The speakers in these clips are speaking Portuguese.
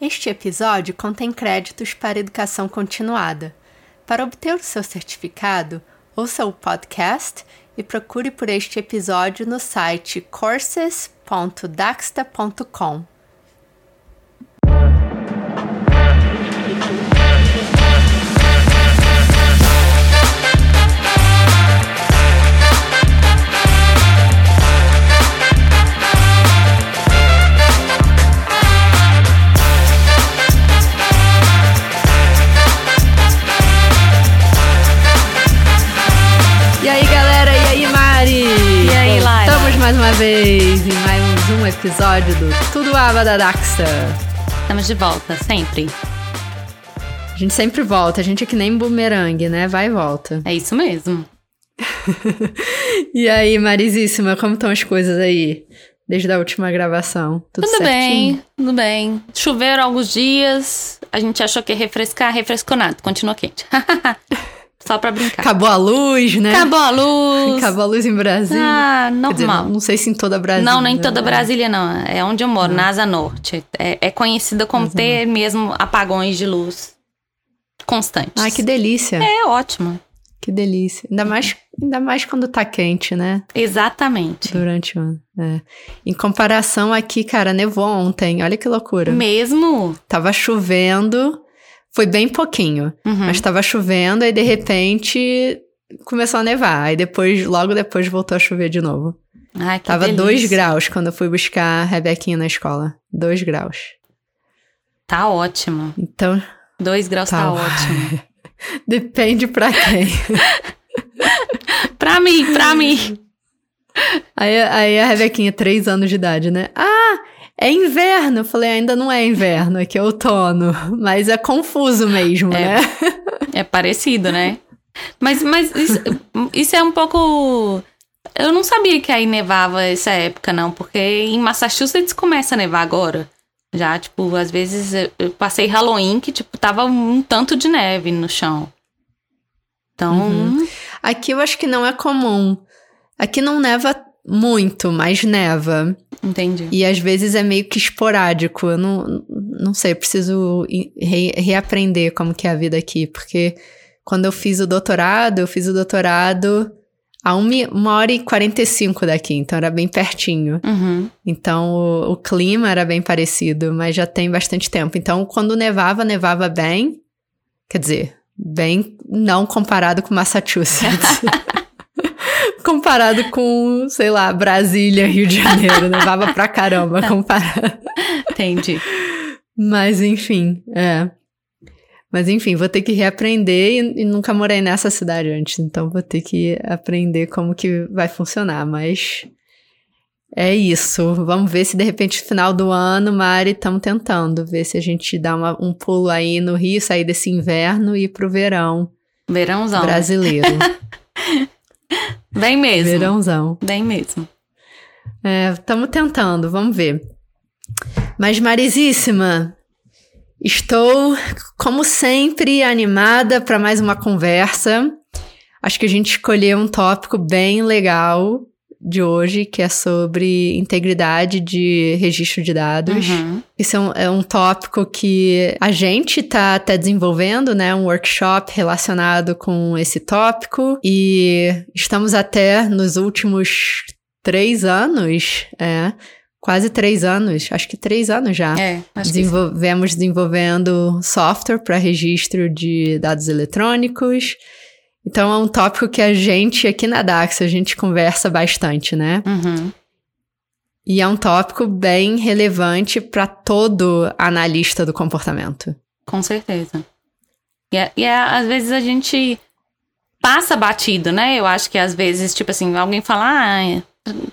Este episódio contém créditos para educação continuada. Para obter o seu certificado, ouça o podcast e procure por este episódio no site courses.daxta.com. mais uma vez em mais um episódio do Tudo Aba da Daxa. Estamos de volta, sempre. A gente sempre volta, a gente é que nem bumerangue, né? Vai e volta. É isso mesmo. E aí, Marisíssima, como estão as coisas aí? Desde a última gravação. Tudo, Tudo bem, tudo bem. Choveram alguns dias, a gente achou que ia refrescar, refrescou nada, continua quente. Só pra brincar. Acabou a luz, né? Acabou a luz. Acabou a luz em Brasília. Ah, Quer dizer, normal. não, não sei se em toda Brasília. Não, nem toda né? Brasília, não. É onde eu moro, na Asa Norte. É, é conhecida como Asa ter mesmo apagões de luz constantes. Ai, que delícia. É ótimo. Que delícia. Ainda mais, ainda mais quando tá quente, né? Exatamente. Durante o ano. É. Em comparação aqui, cara, nevou ontem. Olha que loucura. Mesmo? Tava chovendo. Foi bem pouquinho. Uhum. Mas tava chovendo, aí de repente começou a nevar. Aí depois, logo depois, voltou a chover de novo. Ai, que Tava delícia. 2 graus quando eu fui buscar a Rebequinha na escola. 2 graus. Tá ótimo. Então, Dois graus tá, Tá. ótimo. depende pra quem. Pra mim, pra mim. Aí, aí a Rebequinha, 3 anos de idade, né? Ah, é inverno. Eu falei, ainda não é inverno, aqui é outono. Mas é confuso mesmo, É. né? É parecido, né? Mas, mas isso, isso é um pouco. Eu não sabia que aí nevava essa época, não, porque em Massachusetts começa a nevar agora. Já, tipo, às vezes eu- eu passei Halloween que, tipo, tava um tanto de neve no chão. Então, Uhum. Aqui eu acho que não é comum. Aqui não neva muito, mas neva. entendi. E às vezes é meio que esporádico. Eu não, não sei, preciso re- reaprender como que é a vida aqui. Porque quando eu fiz o doutorado, eu fiz o doutorado a uma, uma hora e 45 daqui. Então era bem pertinho. Uhum. Então o, o clima era bem parecido, mas já tem bastante tempo. Então quando nevava, nevava bem. Quer dizer, bem não comparado com Massachusetts. comparado com, sei lá, Brasília, Rio de Janeiro. Nevava pra caramba comparado. Entendi. Mas enfim, é. Mas enfim, vou ter que reaprender e, e nunca morei nessa cidade antes, então vou ter que aprender como que vai funcionar, mas é isso. Vamos ver se de repente no final do ano, Mari, estamos tentando ver se a gente dá uma- um pulo aí no Rio, sair desse inverno e ir pro verão Verãozão. brasileiro. Bem mesmo. Verãozão. Bem mesmo. É, estamos tentando, vamos ver. Mas, Marisíssima, estou, como sempre, animada para mais uma conversa. Acho que a gente escolheu um tópico bem legal de hoje, que é sobre integridade de registro de dados. Uhum. Isso é um, é um tópico que a gente tá até desenvolvendo, né? Um workshop relacionado com esse tópico. E estamos até nos últimos três anos, é, quase três anos, acho que três anos já. É, acho que Desenvolvemos desenvolvendo software para registro de dados eletrônicos. Então é um tópico que a gente aqui na Dax a gente conversa bastante, né? Uhum. E é um tópico bem relevante para todo analista do comportamento. Com certeza. E, é- e é, às vezes a gente passa batido, né? Eu acho que às vezes, tipo assim, alguém fala, ah, é,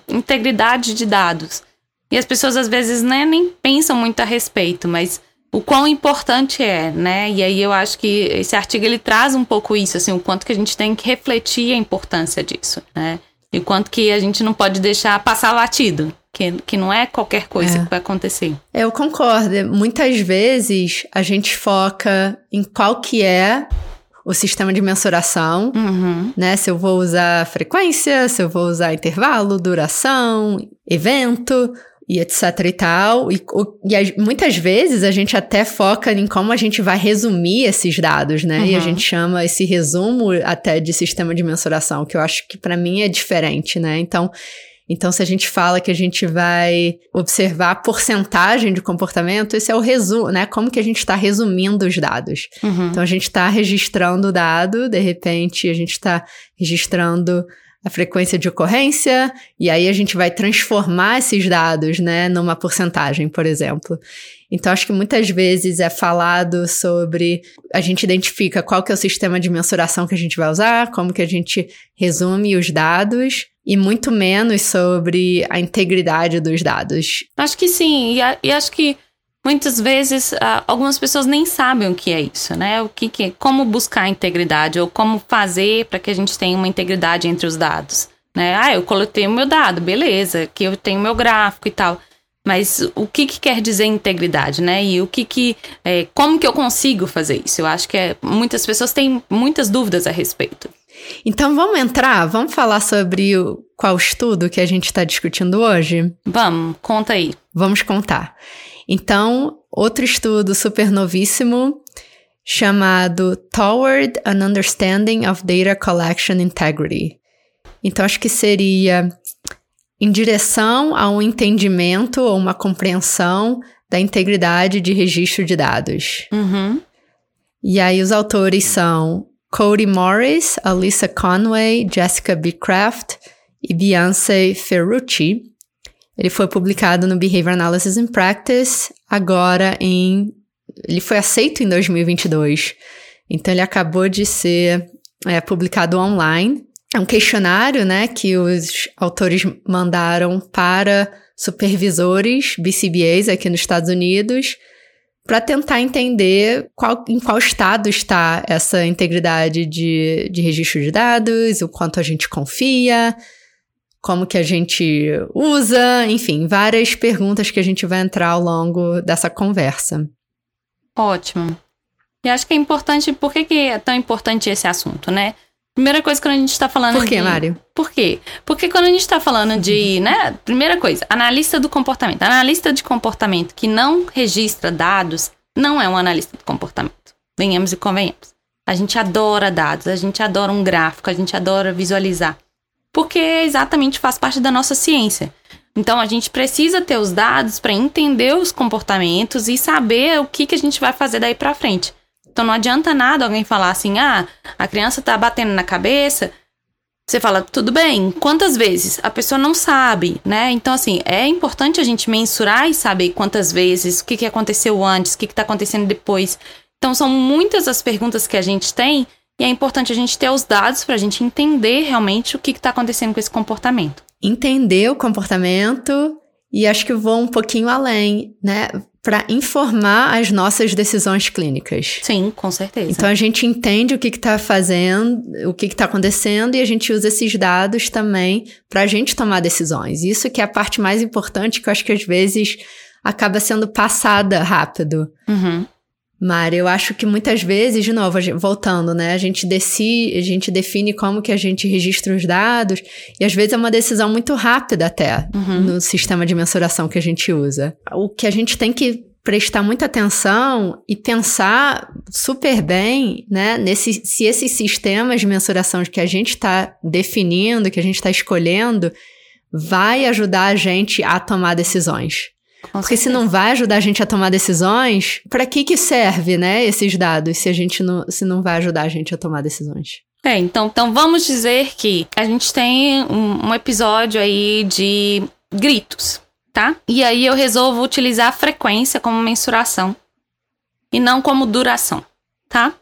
integridade de dados. E as pessoas às vezes né, nem pensam muito a respeito, mas o quão importante é, né? E aí eu acho que esse artigo ele traz um pouco isso, assim, o quanto que a gente tem que refletir a importância disso, né? E o quanto que a gente não pode deixar passar batido, que, que não é qualquer coisa É. que vai acontecer. Eu concordo. Muitas vezes a gente foca em qual que é o sistema de mensuração, Uhum. né? Se eu vou usar frequência, se eu vou usar intervalo, duração, evento. E etc e tal. E, e, muitas vezes a gente até foca em como a gente vai resumir esses dados, né? Uhum. E a gente chama esse resumo até de sistema de mensuração, que eu acho que para mim é diferente, né? Então, então, se a gente fala que a gente vai observar a porcentagem de comportamento, esse é o resumo, né? Como que a gente está resumindo os dados. Uhum. Então, a gente está registrando o dado, de repente, a gente está registrando a frequência de ocorrência, e aí a gente vai transformar esses dados, né, numa porcentagem, por exemplo. Então, acho que muitas vezes é falado sobre. A gente identifica qual que é o sistema de mensuração que a gente vai usar, como que a gente resume os dados, e muito menos sobre a integridade dos dados. Acho que sim, e, a, e acho que muitas vezes uh, algumas pessoas nem sabem o que é isso, né? O que, que é, como buscar integridade ou como fazer para que a gente tenha uma integridade entre os dados, né? Ah, eu coletei o meu dado, beleza, que eu tenho meu gráfico e tal. Mas o que, que quer dizer integridade, né? E o que que, é, como que eu consigo fazer isso? Eu acho que é, muitas pessoas têm muitas dúvidas a respeito. Então vamos entrar, vamos falar sobre o, qual estudo que a gente está discutindo hoje? Vamos, conta aí. Vamos contar. Então, outro estudo super novíssimo chamado Toward an Understanding of Data Collection Integrity. Então, acho que seria em direção a um entendimento ou uma compreensão da integridade de registro de dados. Uhum. E aí, os autores são Cody Morris, Alyssa Conway, Jessica B. Kraft e Beyoncé Ferrucci. Ele foi publicado no Behavior Analysis in Practice agora em. Ele foi aceito em 2022. Então ele acabou de ser é, publicado online. É um questionário, né, que os autores mandaram para supervisores BCBAs aqui nos Estados Unidos para tentar entender qual, em qual estado está essa integridade de, de registro de dados, o quanto a gente confia, como que a gente usa, enfim, várias perguntas que a gente vai entrar ao longo dessa conversa. Ótimo. E acho que é importante, por que, que é tão importante esse assunto, né? Primeira coisa quando a gente está falando Por quê, de... Mário? Por quê? Porque quando a gente está falando de, né, primeira coisa, analista do comportamento. Analista de comportamento que não registra dados não é um analista do comportamento. Venhamos e convenhamos. A gente adora dados, a gente adora um gráfico, a gente adora visualizar porque exatamente faz parte da nossa ciência. Então a gente precisa ter os dados para entender os comportamentos e saber o que, que a gente vai fazer daí para frente. Então não adianta nada alguém falar assim: "Ah, a criança tá batendo na cabeça". Você fala: "Tudo bem, quantas vezes?". A pessoa não sabe, né? Então assim, é importante a gente mensurar e saber quantas vezes, o que, que aconteceu antes, o que está acontecendo depois. Então são muitas as perguntas que a gente tem e é importante a gente ter os dados para a gente entender realmente o que está acontecendo com esse comportamento. Entender o comportamento e acho que vou um pouquinho além, né? Para informar as nossas decisões clínicas. Sim, com certeza. Então a gente entende o que está fazendo, o que está acontecendo e a gente usa esses dados também para a gente tomar decisões. Isso que é a parte mais importante que eu acho que às vezes acaba sendo passada rápido. Uhum. Mari, eu acho que muitas vezes, de novo, voltando, né? A gente decide, a gente define como que a gente registra os dados, e às vezes é uma decisão muito rápida até uhum. no sistema de mensuração que a gente usa. O que a gente tem que prestar muita atenção e pensar super bem, né, nesse, se esses sistemas de mensuração que a gente está definindo, que a gente está escolhendo, vai ajudar a gente a tomar decisões. Porque se não vai ajudar a gente a tomar decisões, para que que serve, né, esses dados, se a gente não, se não vai ajudar a gente a tomar decisões? É, então, então vamos dizer que a gente tem um, um episódio aí de gritos, tá? E aí eu resolvo utilizar a frequência como mensuração e não como duração, tá?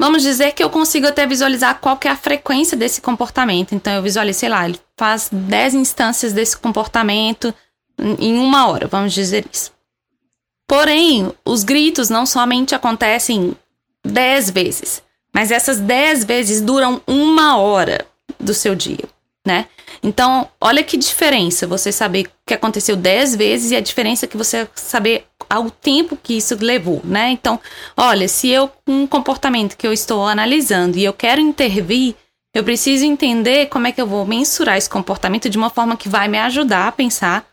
Vamos dizer que eu consigo até visualizar qual que é a frequência desse comportamento. Então eu visualizo, sei lá, ele faz 10 instâncias desse comportamento em uma hora, vamos dizer isso. Porém, os gritos não somente acontecem dez vezes, mas essas dez vezes duram uma hora do seu dia, né? Então, olha que diferença você saber o que aconteceu dez vezes e a diferença que você saber ao tempo que isso levou, né? Então, olha, se eu um comportamento que eu estou analisando e eu quero intervir, eu preciso entender como é que eu vou mensurar esse comportamento de uma forma que vai me ajudar a pensar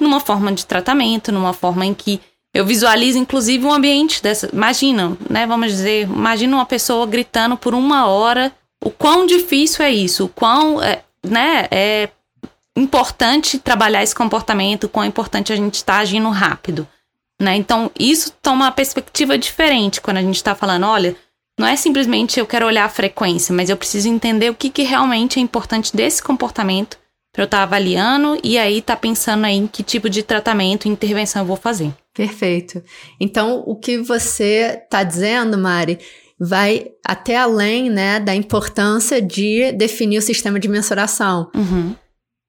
numa forma de tratamento, numa forma em que eu visualizo, inclusive, um ambiente dessa. Imagina, né? Vamos dizer, imagina uma pessoa gritando por uma hora. O quão difícil é isso? O quão, é, né? É importante trabalhar esse comportamento, o quão é importante a gente estar tá agindo rápido, né? Então, isso toma uma perspectiva diferente quando a gente está falando, olha, não é simplesmente eu quero olhar a frequência, mas eu preciso entender o que, que realmente é importante desse comportamento para eu estar tá avaliando e aí tá pensando aí em que tipo de tratamento e intervenção eu vou fazer. Perfeito. Então, o que você está dizendo, Mari, vai até além né, da importância de definir o sistema de mensuração. Uhum.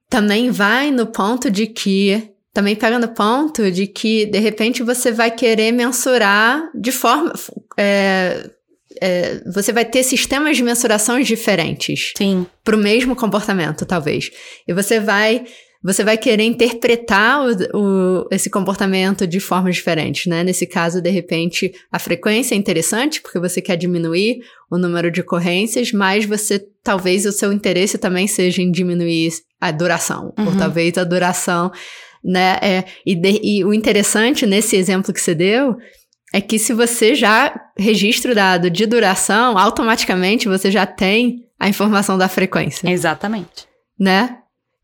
Também vai no ponto de que. Também pega no ponto de que, de repente, você vai querer mensurar de forma. É, é, você vai ter sistemas de mensuração diferentes. Sim. Para o mesmo comportamento, talvez. E você vai você vai querer interpretar o, o, esse comportamento de formas diferentes, né? Nesse caso, de repente, a frequência é interessante, porque você quer diminuir o número de ocorrências, mas você, talvez, o seu interesse também seja em diminuir a duração, uhum. ou talvez a duração, né? É, e, de, e o interessante nesse exemplo que você deu é que se você já registra o dado de duração, automaticamente você já tem a informação da frequência. Exatamente. Né?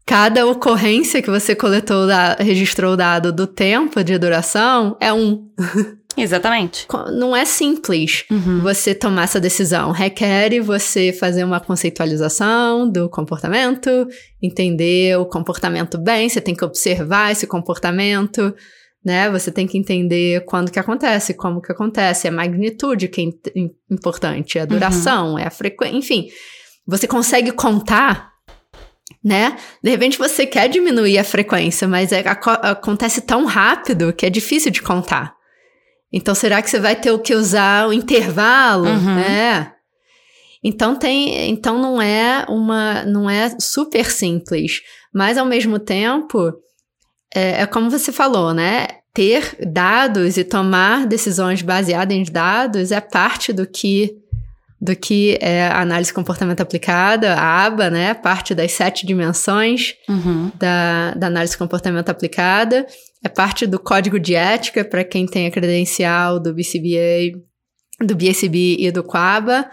Cada ocorrência que você coletou, registrou o dado do tempo de duração é um. Exatamente. Não é simples uhum. você tomar essa decisão. Requer você fazer uma conceitualização do comportamento, entender o comportamento bem, você tem que observar esse comportamento, né? Você tem que entender quando que acontece, como que acontece, a magnitude que é importante, a duração, uhum. é a frequência, enfim. Você consegue contar né? De repente você quer diminuir a frequência, mas é, acontece tão rápido que é difícil de contar. Então, será que você vai ter o que usar o intervalo, uhum. né? Então tem, então não é uma, não é super simples, mas ao mesmo tempo é, é como você falou, né? Ter dados e tomar decisões baseadas em dados é parte do que do que é a análise comportamento aplicada, a ABA, né? Parte das sete dimensões uhum. da, da análise comportamento aplicada. É parte do código de ética para quem tem a credencial do BCBA, do BSB e do QABA.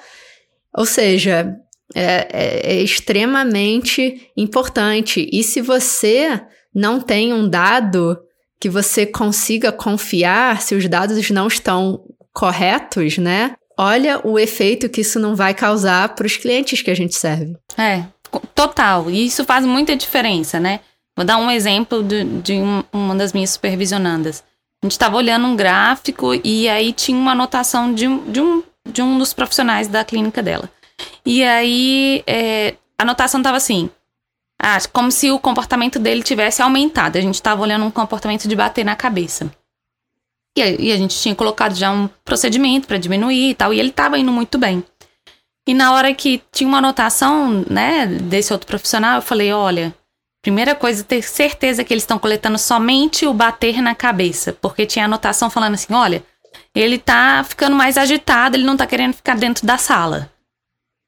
Ou seja, é, é, é extremamente importante. E se você não tem um dado que você consiga confiar, se os dados não estão corretos, né? olha o efeito que isso não vai causar para os clientes que a gente serve. É, total. E isso faz muita diferença, né? Vou dar um exemplo de, de um, uma das minhas supervisionandas. A gente estava olhando um gráfico e aí tinha uma anotação de um, de um, de um dos profissionais da clínica dela. E aí é, a anotação estava assim: ah, como se o comportamento dele tivesse aumentado. A gente estava olhando um comportamento de bater na cabeça. E a, e a gente tinha colocado já um procedimento para diminuir e tal, e ele estava indo muito bem. E na hora que tinha uma anotação, né, desse outro profissional, eu falei: olha, primeira coisa, ter certeza que eles estão coletando somente o bater na cabeça, porque tinha anotação falando assim: olha, ele tá ficando mais agitado, ele não tá querendo ficar dentro da sala.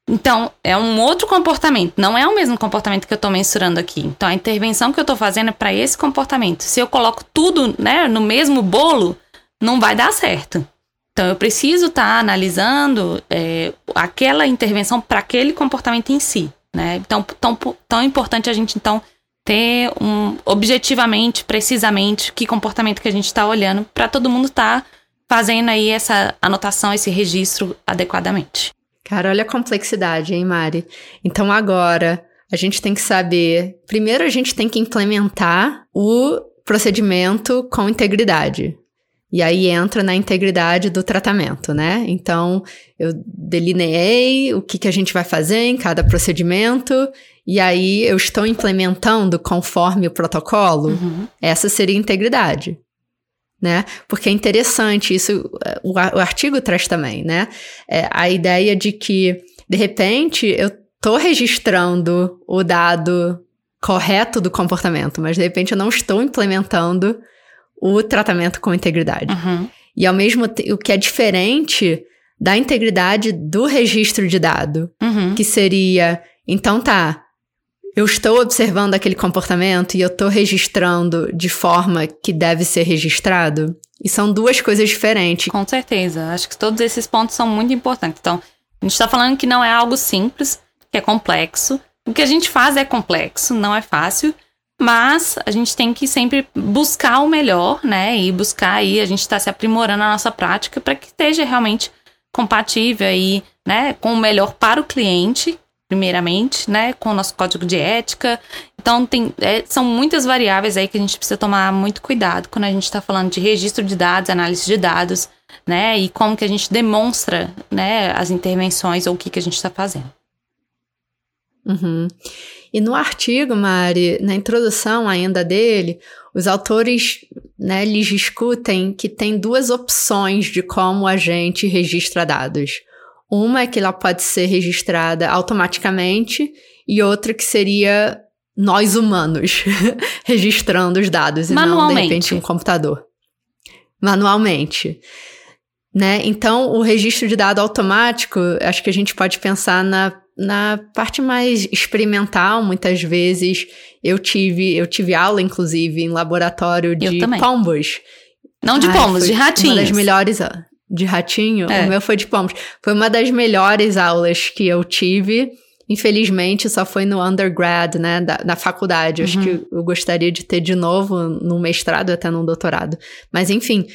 Então, é um outro comportamento, não é o mesmo comportamento que eu estou mensurando aqui. Então, a intervenção que eu estou fazendo é para esse comportamento. Se eu coloco tudo né, no mesmo bolo, não vai dar certo. Então, eu preciso estar tá analisando é, aquela intervenção para aquele comportamento em si. Né? Então, tão, tão importante a gente, então, ter um objetivamente, precisamente, que comportamento que a gente está olhando, para todo mundo estar tá fazendo aí essa anotação, esse registro adequadamente. Cara, olha a complexidade, hein, Mari? Então, agora, a gente tem que saber. Primeiro, a gente tem que implementar o procedimento com integridade. E aí entra na integridade do tratamento, né? Então, eu delineei o que, que a gente vai fazer em cada procedimento, e aí eu estou implementando conforme o protocolo. Uhum. Essa seria integridade. Né? Porque é interessante, isso o, artigo traz também, né? É a ideia de que, de repente, eu estou registrando o dado correto do comportamento, mas de repente eu não estou implementando o tratamento com integridade. Uhum. E ao mesmo tempo, o que é diferente da integridade do registro de dado, uhum. que seria, então tá, eu estou observando aquele comportamento e eu estou registrando de forma que deve ser registrado? E são duas coisas diferentes. Com certeza. Acho que todos esses pontos são muito importantes. Então, a gente está falando que não é algo simples, que é complexo. O que a gente faz é complexo, não é fácil. Mas a gente tem que sempre buscar o melhor, né? E buscar aí, a gente está se aprimorando a nossa prática para que esteja realmente compatível aí, né? Com o melhor para o cliente, primeiramente, né? Com o nosso código de ética. Então, tem, é, são muitas variáveis aí que a gente precisa tomar muito cuidado quando a gente está falando de registro de dados, análise de dados, né? E como que a gente demonstra, né? As intervenções ou o que, que a gente está fazendo. Uhum. E no artigo, Mari, na introdução ainda dele, os autores né, eles discutem que tem duas opções de como a gente registra dados. Uma é que ela pode ser registrada automaticamente e outra que seria nós humanos registrando os dados e não, de repente, um computador. Manualmente. Né? Então, o registro de dado automático, acho que a gente pode pensar na na parte mais experimental, muitas vezes eu tive, eu tive aula, inclusive, em laboratório de pombos. Não de pombos, de ratinhos. Uma das melhores. De ratinho? É. O meu foi de pombos. Foi uma das melhores aulas que eu tive. Infelizmente, só foi no undergrad, né, da, na faculdade. Uhum. Acho que eu gostaria de ter de novo no mestrado, até no doutorado. Mas, enfim,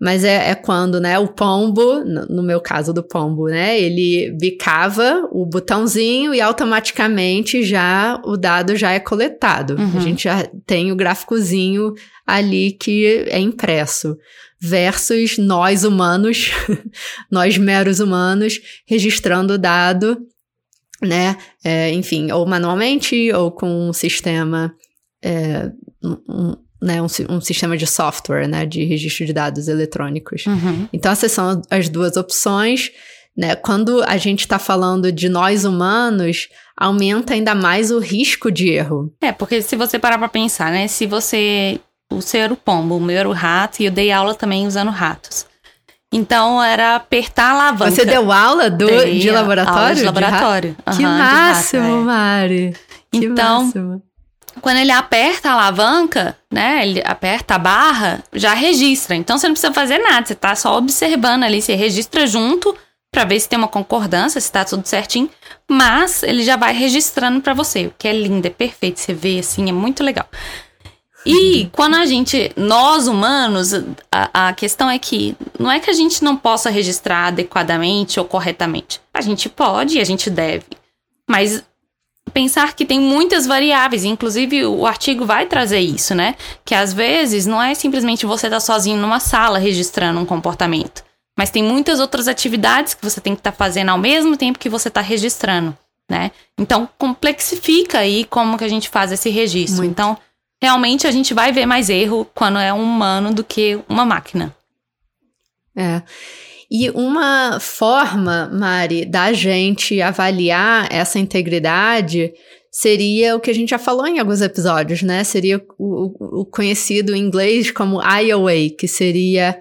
mas é, é quando, né, o pombo, no, no, meu caso do pombo, né, ele bicava o botãozinho e automaticamente já o dado já é coletado. Uhum. A gente já tem o gráficozinho ali que é impresso. Versus nós humanos, nós meros humanos, registrando o dado, né, é, enfim, ou manualmente ou com um sistema é, um, né, um, um, sistema de software, né, de registro de dados eletrônicos. Uhum. Então, essas são as duas opções. Né? Quando a gente está falando de nós humanos, aumenta ainda mais o risco de erro. É, porque se você parar para pensar, né, se você... O seu era o pombo, o meu era o rato, e eu dei aula também usando ratos. Então era apertar a alavanca. Você deu aula do, de laboratório? Aula de laboratório. De uhum, que máximo, rato, é. Mari. Que então, máximo. Quando ele aperta a alavanca, né? Ele aperta a barra, já registra. Então você não precisa fazer nada, você tá só observando ali, você registra junto para ver se tem uma concordância, se tá tudo certinho, mas ele já vai registrando para você, o que é lindo, é perfeito, você vê assim, é muito legal. E quando a gente, nós humanos, a, a, questão é que não é que a gente não possa registrar adequadamente ou corretamente. A gente pode e a gente deve. Mas pensar que tem muitas variáveis, inclusive o artigo vai trazer isso, né? Que às vezes não é simplesmente você estar tá sozinho numa sala registrando um comportamento, mas tem muitas outras atividades que você tem que estar tá fazendo ao mesmo tempo que você está registrando, né? Então complexifica aí como que a gente faz esse registro. Muito. Então realmente a gente vai ver mais erro quando é um humano do que uma máquina. É. E uma forma, Mari, da gente avaliar essa integridade seria o que a gente já falou em alguns episódios, né? Seria o, o conhecido em inglês como IOA, que seria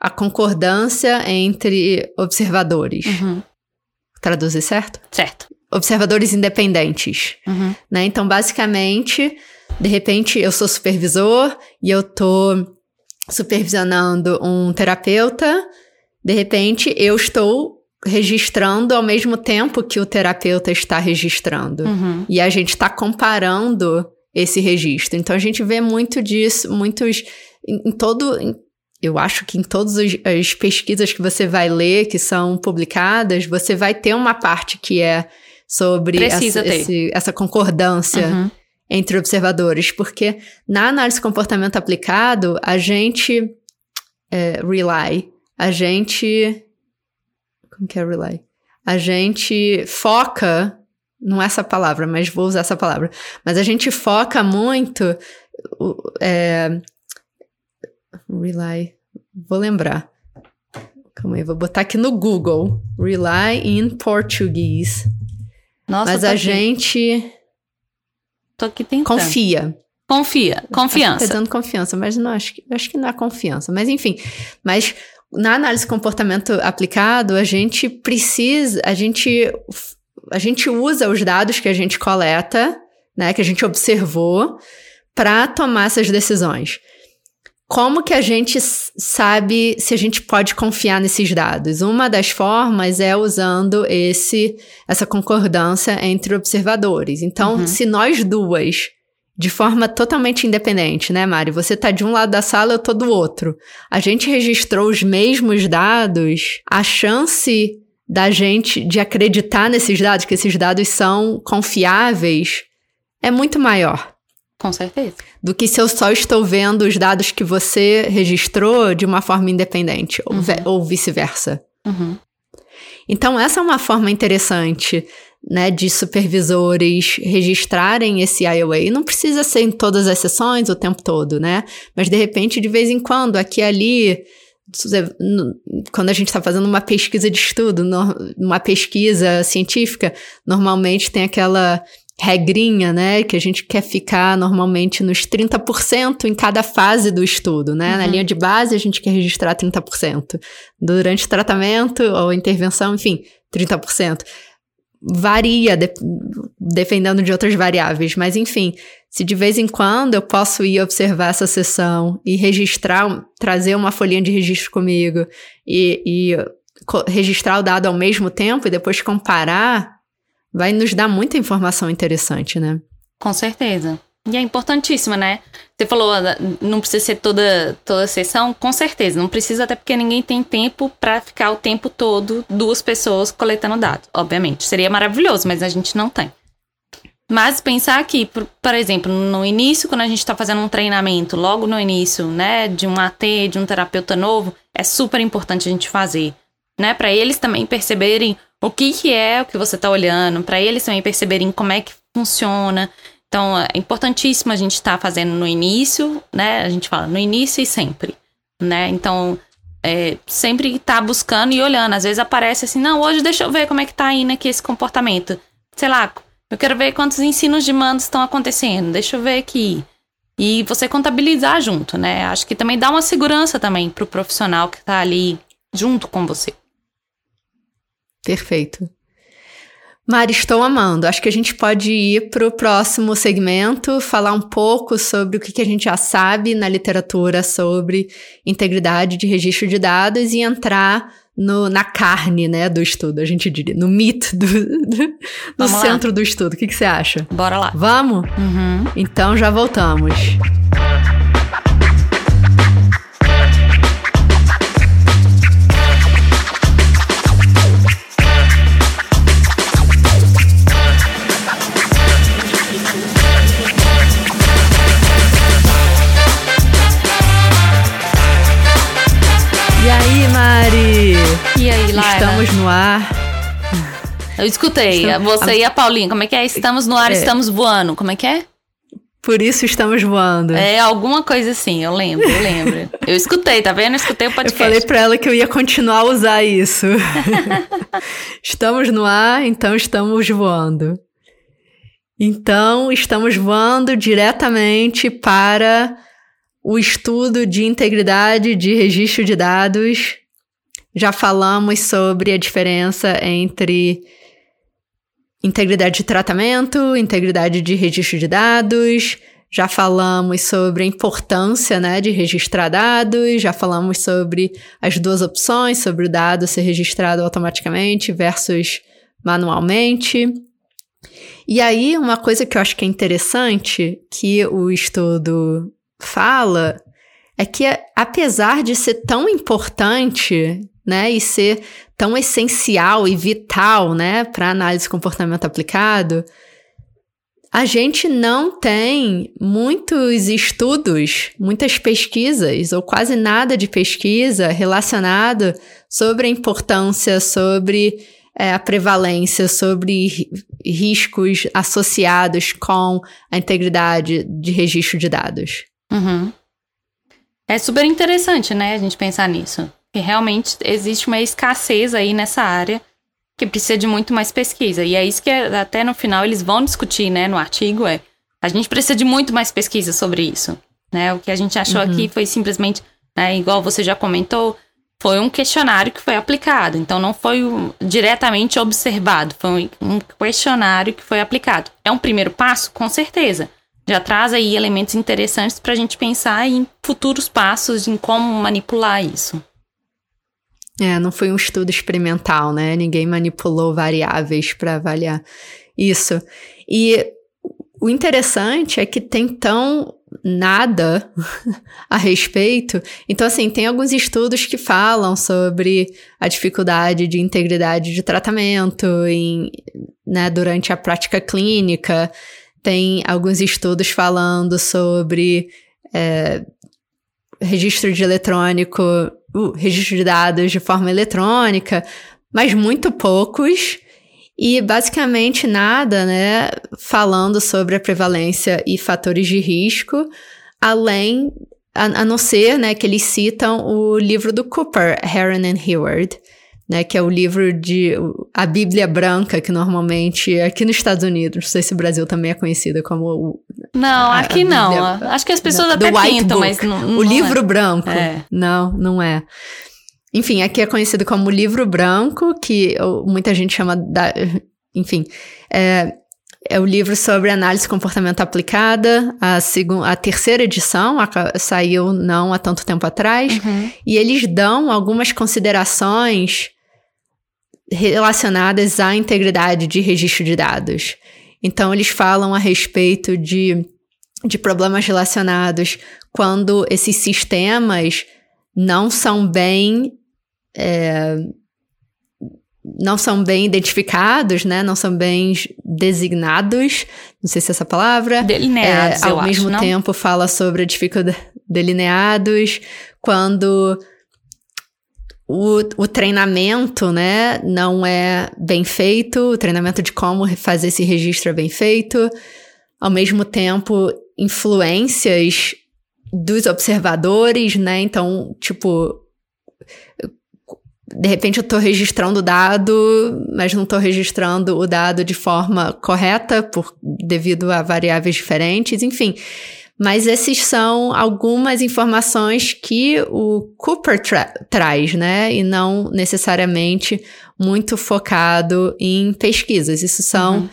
a concordância entre observadores. Uhum. Traduzir certo? Certo. Observadores independentes. Uhum. Né? Então, basicamente, de repente, eu sou supervisor e eu tô supervisionando um terapeuta de repente, eu estou registrando ao mesmo tempo que o terapeuta está registrando. Uhum. E a gente está comparando esse registro. Então a gente vê muito disso, muitos. Em, em todo. Em, eu acho que em todas as pesquisas que você vai ler, que são publicadas, você vai ter uma parte que é sobre essa, esse, essa, concordância uhum. Entre observadores. Porque na análise de comportamento aplicado, a gente é, rely a gente. Como que é rely? A gente foca. Não é essa palavra, mas vou usar essa palavra. Mas a gente foca muito. É, rely. Vou lembrar. Calma aí, vou botar aqui no Google. Rely in Portuguese. Nossa, Mas a aqui. gente. Tô aqui tentando. Confia. Confia, confiança. Tá dando confiança, mas não acho que, acho que não é confiança. Mas enfim, mas na análise de comportamento aplicado, a gente precisa, a gente, a gente usa os dados que a gente coleta, né, que a gente observou para tomar essas decisões. Como que a gente sabe se a gente pode confiar nesses dados? Uma das formas é usando esse essa concordância entre observadores. Então, uhum. se nós duas, de forma totalmente independente, né, Mari? Você tá de um lado da sala, eu tô do outro. A gente registrou os mesmos dados, a chance da gente de acreditar nesses dados, que esses dados são confiáveis, é muito maior. Com certeza. Do que se eu só estou vendo os dados que você registrou de uma forma independente, uhum. ou, vice-versa. Uhum. Então, essa é uma forma interessante né, de supervisores registrarem esse IOA. E não precisa ser em todas as sessões o tempo todo, né? Mas, de repente, de vez em quando, aqui e ali, quando a gente está fazendo uma pesquisa de estudo, uma pesquisa científica, normalmente tem aquela regrinha, né, que a gente quer ficar normalmente nos 30% em cada fase do estudo, né? Uhum. Na linha de base a gente quer registrar 30%. Durante o tratamento ou intervenção, enfim, 30%. Varia de, dependendo de outras variáveis, mas enfim, se de vez em quando eu posso ir observar essa sessão e registrar, trazer uma folhinha de registro comigo e, e registrar o dado ao mesmo tempo e depois comparar vai nos dar muita informação interessante, né? Com certeza. E é importantíssima, né? Você falou, ah, não precisa ser toda, toda sessão, com certeza, não precisa, até porque ninguém tem tempo para ficar o tempo todo duas pessoas coletando dados, obviamente. Seria maravilhoso, mas a gente não tem. Mas pensar que, por, por exemplo, no início, quando a gente está fazendo um treinamento, logo no início, né, de um AT, de um terapeuta novo, é super importante a gente fazer, né, para eles também perceberem o que, que é o que você está olhando, para eles também perceberem como é que funciona. Então, é importantíssimo a gente estar tá fazendo no início, né? A gente fala no início e sempre, né? Então, é, sempre tá buscando e olhando. Às vezes aparece assim, não, hoje deixa eu ver como é que tá indo aqui esse comportamento. Sei lá, eu quero ver quantos ensinos de mandos estão acontecendo, deixa eu ver aqui. E você contabilizar junto, né? Acho que também dá uma segurança também pro profissional que tá ali junto com você. Perfeito. Mari, estou amando. Acho que a gente pode ir para o próximo segmento, falar um pouco sobre o que, que a gente já sabe na literatura sobre integridade de registro de dados e entrar no, na carne né, do estudo, a gente diria, no mito do, do, do centro lá. do estudo. O que, que você acha? Bora lá. Vamos? Uhum. Então já voltamos. E Lara? Estamos no ar. Eu escutei. Estamos... Você e a Paulinha. Como é que é? Estamos no ar, é. estamos voando. Como é que é? Por isso estamos voando. É, alguma coisa assim, eu lembro, eu lembro. eu escutei, tá vendo? Eu escutei o podcast. Eu falei pra ela que eu ia continuar a usar isso. estamos no ar, então estamos voando. Então, estamos voando diretamente para o estudo de integridade de registro de dados já falamos sobre a diferença entre integridade de tratamento, integridade de registro de dados, já falamos sobre a importância né, de registrar dados, já falamos sobre as duas opções, sobre o dado ser registrado automaticamente versus manualmente. E aí, uma coisa que eu acho que é interessante que o estudo fala é que, apesar de ser tão importante né, e ser tão essencial e vital, né, para análise de comportamento aplicado, a gente não tem muitos estudos, muitas pesquisas, ou quase nada de pesquisa relacionado sobre a importância, sobre é, a prevalência, sobre riscos associados com a integridade de registro de dados. Uhum. É super interessante, né, a gente pensar nisso que realmente existe uma escassez aí nessa área que precisa de muito mais pesquisa. E é isso que até no final eles vão discutir, né, no artigo, é a gente precisa de muito mais pesquisa sobre isso, né? O que a gente achou uhum. aqui foi simplesmente, né, igual você já comentou, foi um questionário que foi aplicado. Então, não foi diretamente observado, foi um questionário que foi aplicado. É um primeiro passo? Com certeza. Já traz aí elementos interessantes para a gente pensar em futuros passos, em como manipular isso. É, não foi um estudo experimental, né? Ninguém manipulou variáveis para avaliar isso. E o interessante é que tem tão nada a respeito. Então, assim, tem alguns estudos que falam sobre a dificuldade de integridade de tratamento em, né, durante a prática clínica. Tem alguns estudos falando sobre é, registro de eletrônico, uh, registro de dados de forma eletrônica, mas muito poucos. E basicamente nada, né, falando sobre a prevalência e fatores de risco, além, a, a não ser, né, que eles citam o livro do Cooper, Heron and Hayward, né, que é o livro de a Bíblia Branca, que normalmente aqui nos Estados Unidos, não sei se o Brasil também é conhecida como o, Não, a, aqui a não. Acho que as pessoas até pintam, mas não, não O livro é. branco. É. Não, não é. Enfim, aqui é conhecido como livro branco, que muita gente chama da. Enfim, é, é o livro sobre análise comportamento aplicada, a, segunda, a terceira edição, a, saiu não há tanto tempo atrás, uhum. e eles dão algumas considerações relacionadas à integridade de registro de dados. Então, eles falam a respeito de, de problemas relacionados quando esses sistemas não são bem é, não são bem identificados, né? Não são bem designados, não sei se é essa palavra. Delineados, é, Ao acho, mesmo não? tempo fala sobre a dificuldade delineados, quando o, o treinamento, né, não é bem feito, o treinamento de como fazer esse registro é bem feito, ao mesmo tempo influências dos observadores, né? Então, tipo, de repente eu estou registrando o dado, mas não estou registrando o dado de forma correta por devido a variáveis diferentes, enfim. Mas esses são algumas informações que o Cooper tra traz, né? E não necessariamente muito focado em pesquisas. Isso são uhum.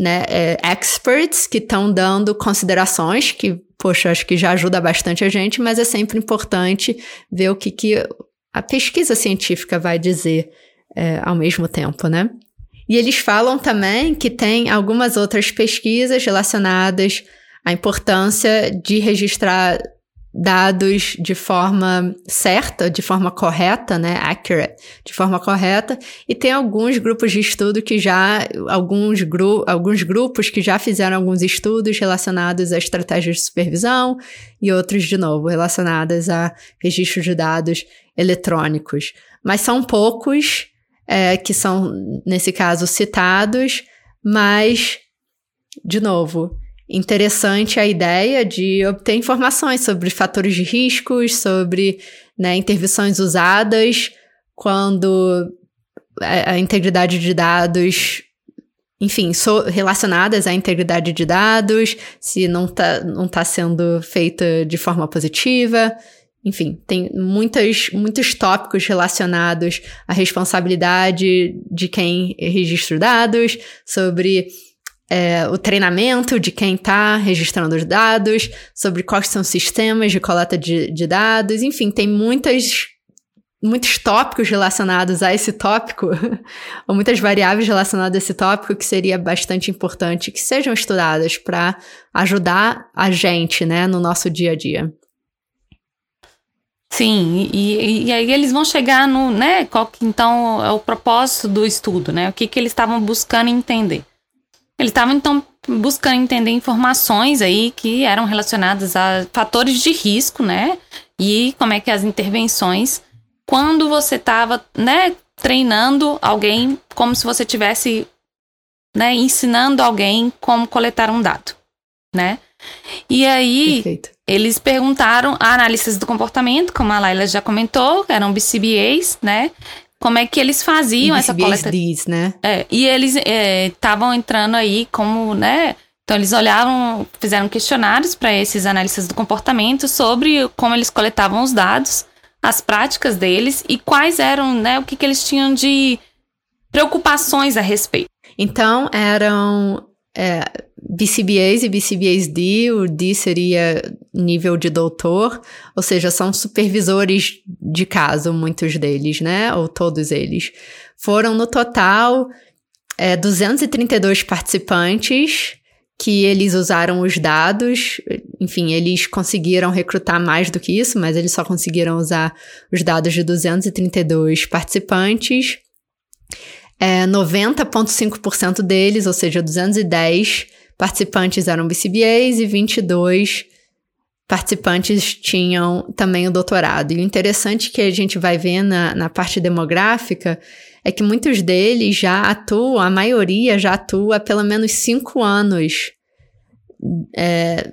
né, é, experts que estão dando considerações que, poxa, acho que já ajuda bastante a gente, mas é sempre importante ver o que, que a pesquisa científica vai dizer é, ao mesmo tempo, né? E eles falam também que tem algumas outras pesquisas relacionadas à importância de registrar dados de forma certa, de forma correta, né, accurate, de forma correta, e tem alguns grupos de estudo que já, alguns, gru alguns grupos que já fizeram alguns estudos relacionados a estratégias de supervisão e outros, de novo, relacionados a registro de dados eletrônicos. Mas são poucos é, que são, nesse caso, citados, mas, de novo, interessante a ideia de obter informações sobre fatores de riscos, sobre né, intervenções usadas quando a, integridade de dados, enfim, so, relacionadas à integridade de dados, se não está não tá sendo feita de forma positiva. Enfim, tem muitas, muitos tópicos relacionados à responsabilidade de quem registra dados, sobre é, o treinamento de quem está registrando os dados, sobre quais são os sistemas de coleta de, de dados, enfim, tem muitas muitos tópicos relacionados a esse tópico, ou muitas variáveis relacionadas a esse tópico que seria bastante importante que sejam estudadas para ajudar a gente, né, no nosso dia a dia. Sim, e, e, aí eles vão chegar no, né, qual que então é o propósito do estudo, né, o que que eles estavam buscando entender. Eles estavam então buscando entender informações aí que eram relacionadas a fatores de risco, né? E como é que as intervenções, quando você estava, né, treinando alguém como se você tivesse, né, ensinando alguém como coletar um dado, né? E aí Perfeito. eles perguntaram a analistas do comportamento, como a Laila já comentou, eram BCBAs, né? Como é que eles faziam essa coleta. Diz, né? É, e eles estavam é, entrando aí como, né? Então eles olhavam, fizeram questionários para esses analistas do comportamento sobre como eles coletavam os dados as práticas deles e quais eram, né, o que, que eles tinham de preocupações a respeito. Então, eram é, BCBAs e BCBAs-D, o D seria nível de doutor, ou seja, são supervisores de caso, muitos deles, né? Ou todos eles. Foram no total é, 232 participantes que eles usaram os dados, enfim, eles conseguiram recrutar mais do que isso, mas eles só conseguiram usar os dados de 232 participantes. É, 90,5% deles, ou seja, 210 participantes eram BCBAs e 22 participantes tinham também o doutorado. E o interessante que a gente vai ver na, na parte demográfica é que muitos deles já atuam, a maioria já atua há pelo menos cinco anos. É,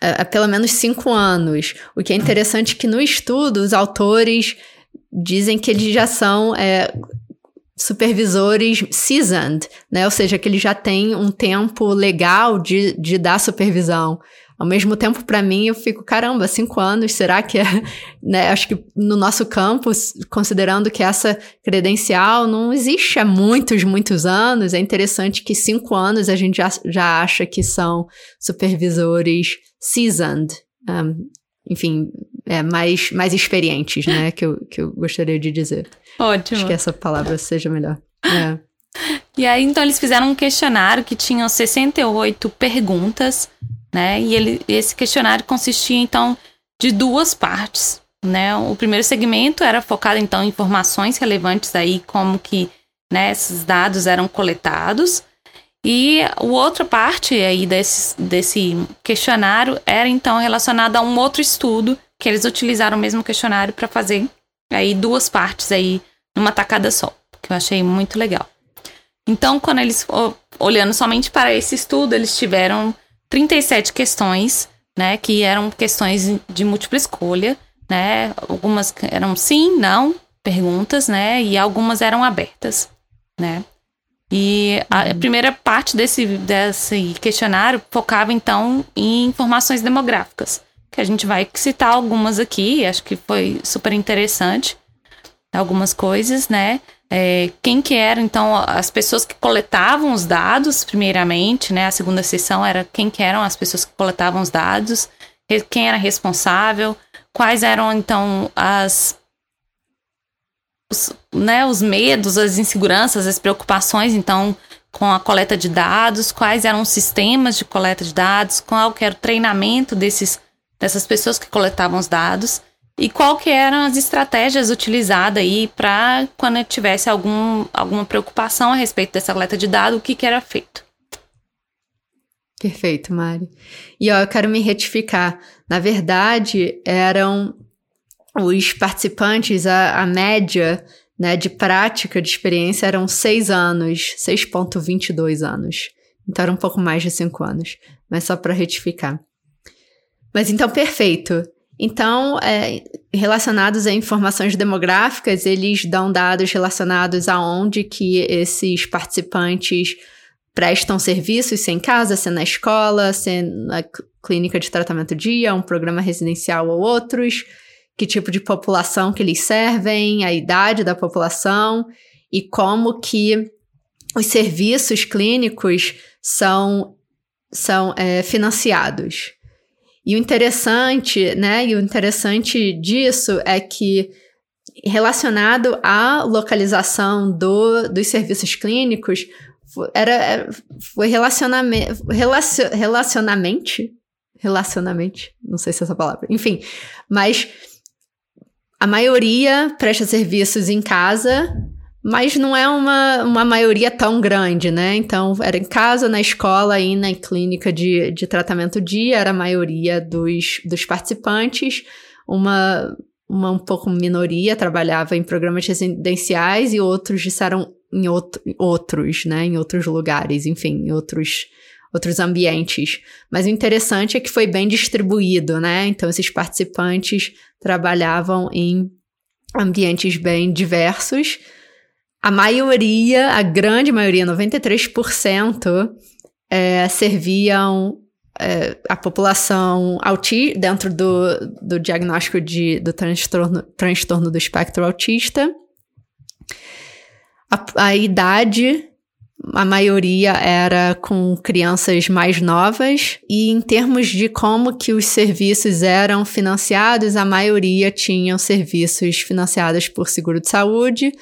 há pelo menos cinco anos. O que é interessante é que no estudo os autores dizem que eles já são é, supervisores seasoned, né? Ou seja, que eles já têm um tempo legal de, de dar supervisão. Ao mesmo tempo, para mim, eu fico, caramba, cinco anos, será que é? Né? Acho que no nosso campus, considerando que essa credencial não existe há muitos, muitos anos, é interessante que cinco anos a gente já, já acha que são supervisores seasoned. Um, enfim, é, mais, mais experientes, né? Que eu, que eu gostaria de dizer. Ótimo. Acho que essa palavra seja melhor. É. E aí, então, eles fizeram um questionário que tinha 68 perguntas, né? E ele, esse questionário consistia, então, de duas partes, né? O primeiro segmento era focado, então, em informações relevantes aí, como que né, esses dados eram coletados. E a outra parte aí desse, desse questionário era então relacionada a um outro estudo que eles utilizaram o mesmo questionário para fazer aí duas partes aí numa tacada só, que eu achei muito legal. Então, quando eles olhando somente para esse estudo, eles tiveram 37 questões, né, que eram questões de múltipla escolha, né? Algumas eram sim, não, perguntas, né, e algumas eram abertas, né? E a uhum. primeira parte desse, desse questionário focava, então, em informações demográficas, que a gente vai citar algumas aqui, acho que foi super interessante, algumas coisas, né? É, quem que eram, então, as pessoas que coletavam os dados, primeiramente, né? A segunda sessão era quem que eram as pessoas que coletavam os dados, quem era responsável, quais eram, então, as os, né, os medos, as inseguranças, as preocupações, então, com a coleta de dados, quais eram os sistemas de coleta de dados, qual que era o treinamento desses, dessas pessoas que coletavam os dados e qual que eram as estratégias utilizadas aí para quando tivesse algum, alguma preocupação a respeito dessa coleta de dados, o que, que era feito. Perfeito, Mari. E ó, eu quero me retificar. Na verdade, eram os participantes, a, a média né, de prática, de experiência, eram seis anos, 6,22 anos. Então era um pouco mais de cinco anos, mas só para retificar. Mas então, perfeito. Então, é, relacionados a informações demográficas, eles dão dados relacionados a onde que esses participantes prestam serviços, se é em casa, se é na escola, se é na clínica de tratamento dia, um programa residencial ou outros, que tipo de população que eles servem, a idade da população e como que os serviços clínicos são, são é, financiados. E o interessante, né? E o interessante disso é que relacionado à localização do, dos serviços clínicos era, foi relacionamento relacion, relacionamente não sei se é essa palavra enfim mas a maioria presta serviços em casa, mas não é uma, uma maioria tão grande, né? Então, era em casa, na escola e na clínica de, de tratamento dia, era a maioria dos, dos participantes. Uma, uma um pouco minoria trabalhava em programas residenciais e outros disseram em outro, outros, né? Em outros lugares, enfim, em outros outros ambientes. Mas o interessante é que foi bem distribuído, né? Então, esses participantes trabalhavam em ambientes bem diversos. A maioria, a grande maioria, 93%, é, serviam é, a população autista, dentro do, do diagnóstico de, do transtorno, transtorno do espectro autista. A, a idade a maioria era com crianças mais novas e em termos de como que os serviços eram financiados, a maioria tinham serviços financiados por seguro de saúde,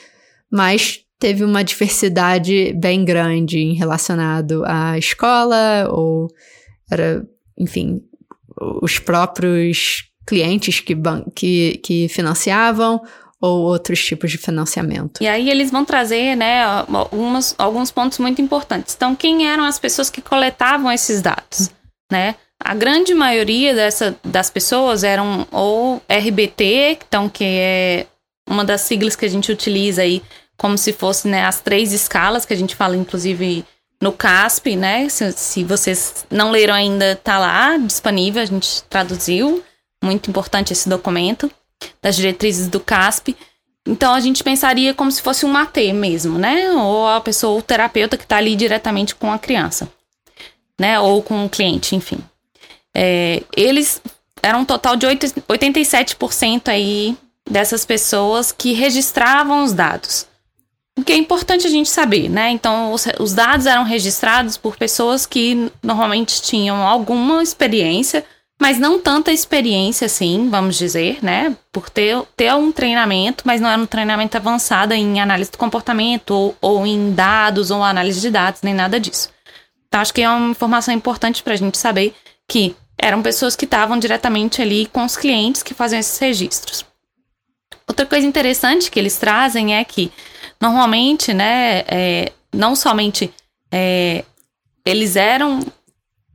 mas teve uma diversidade bem grande em relacionado à escola ou era, enfim, os próprios clientes que, que, que financiavam ou outros tipos de financiamento. E aí eles vão trazer, né, algumas, alguns pontos muito importantes. Então, quem eram as pessoas que coletavam esses dados, né? A grande maioria dessa, das pessoas eram ou RBT, então que é uma das siglas que a gente utiliza aí como se fosse né, as três escalas que a gente fala, inclusive no CASP, né? Se, se vocês não leram ainda, tá lá disponível, a gente traduziu. Muito importante esse documento das diretrizes do CASP. Então a gente pensaria como se fosse um AT mesmo, né? Ou a pessoa, o terapeuta que está ali diretamente com a criança, né? Ou com o cliente, enfim. É, eles eram um total de 8, 87% aí dessas pessoas que registravam os dados. O que é importante a gente saber, né? Então, os, os dados eram registrados por pessoas que normalmente tinham alguma experiência mas não tanta experiência assim, vamos dizer, né? Por ter, ter um treinamento, mas não era um treinamento avançado em análise do comportamento, ou, ou em dados, ou análise de dados, nem nada disso. Então, acho que é uma informação importante para a gente saber que eram pessoas que estavam diretamente ali com os clientes que faziam esses registros. Outra coisa interessante que eles trazem é que, normalmente, né, é, não somente é, eles eram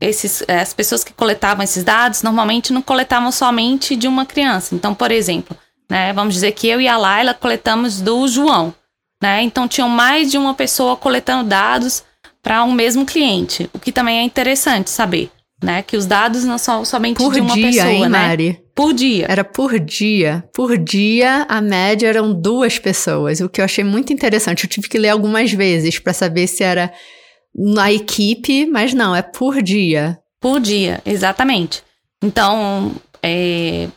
esses, as pessoas que coletavam esses dados normalmente não coletavam somente de uma criança. Então, por exemplo, né, vamos dizer que eu e a Laila coletamos do João. Né? Então, tinham mais de uma pessoa coletando dados para um mesmo cliente, o que também é interessante saber. Né, que os dados não são somente por de uma dia, pessoa, hein, né? Mari? Por dia. Era por dia. Por dia, a média eram duas pessoas, o que eu achei muito interessante. Eu tive que ler algumas vezes para saber se era na equipe, mas não, é por dia. Por dia, exatamente. Então, é,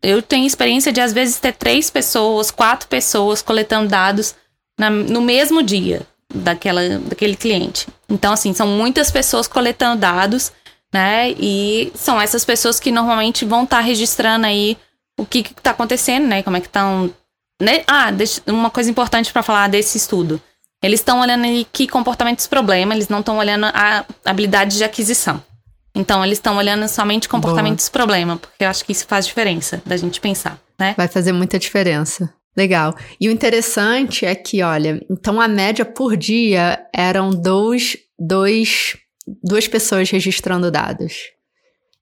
eu tenho experiência de às vezes ter três pessoas, quatro pessoas coletando dados na, no mesmo dia daquela, daquele cliente. Então, assim, são muitas pessoas coletando dados, né? E são essas pessoas que normalmente vão estar tá registrando aí o que está acontecendo, né? Como é que estão. Né? Ah, deixa, uma coisa importante para falar desse estudo. Eles estão olhando ali que comportamentos problema, eles não estão olhando a habilidade de aquisição. Então, eles estão olhando somente comportamentos Boa. problema, porque eu acho que isso faz diferença da gente pensar, né? Vai fazer muita diferença. Legal. E o interessante é que, olha, então a média por dia eram dois, dois, duas pessoas registrando dados.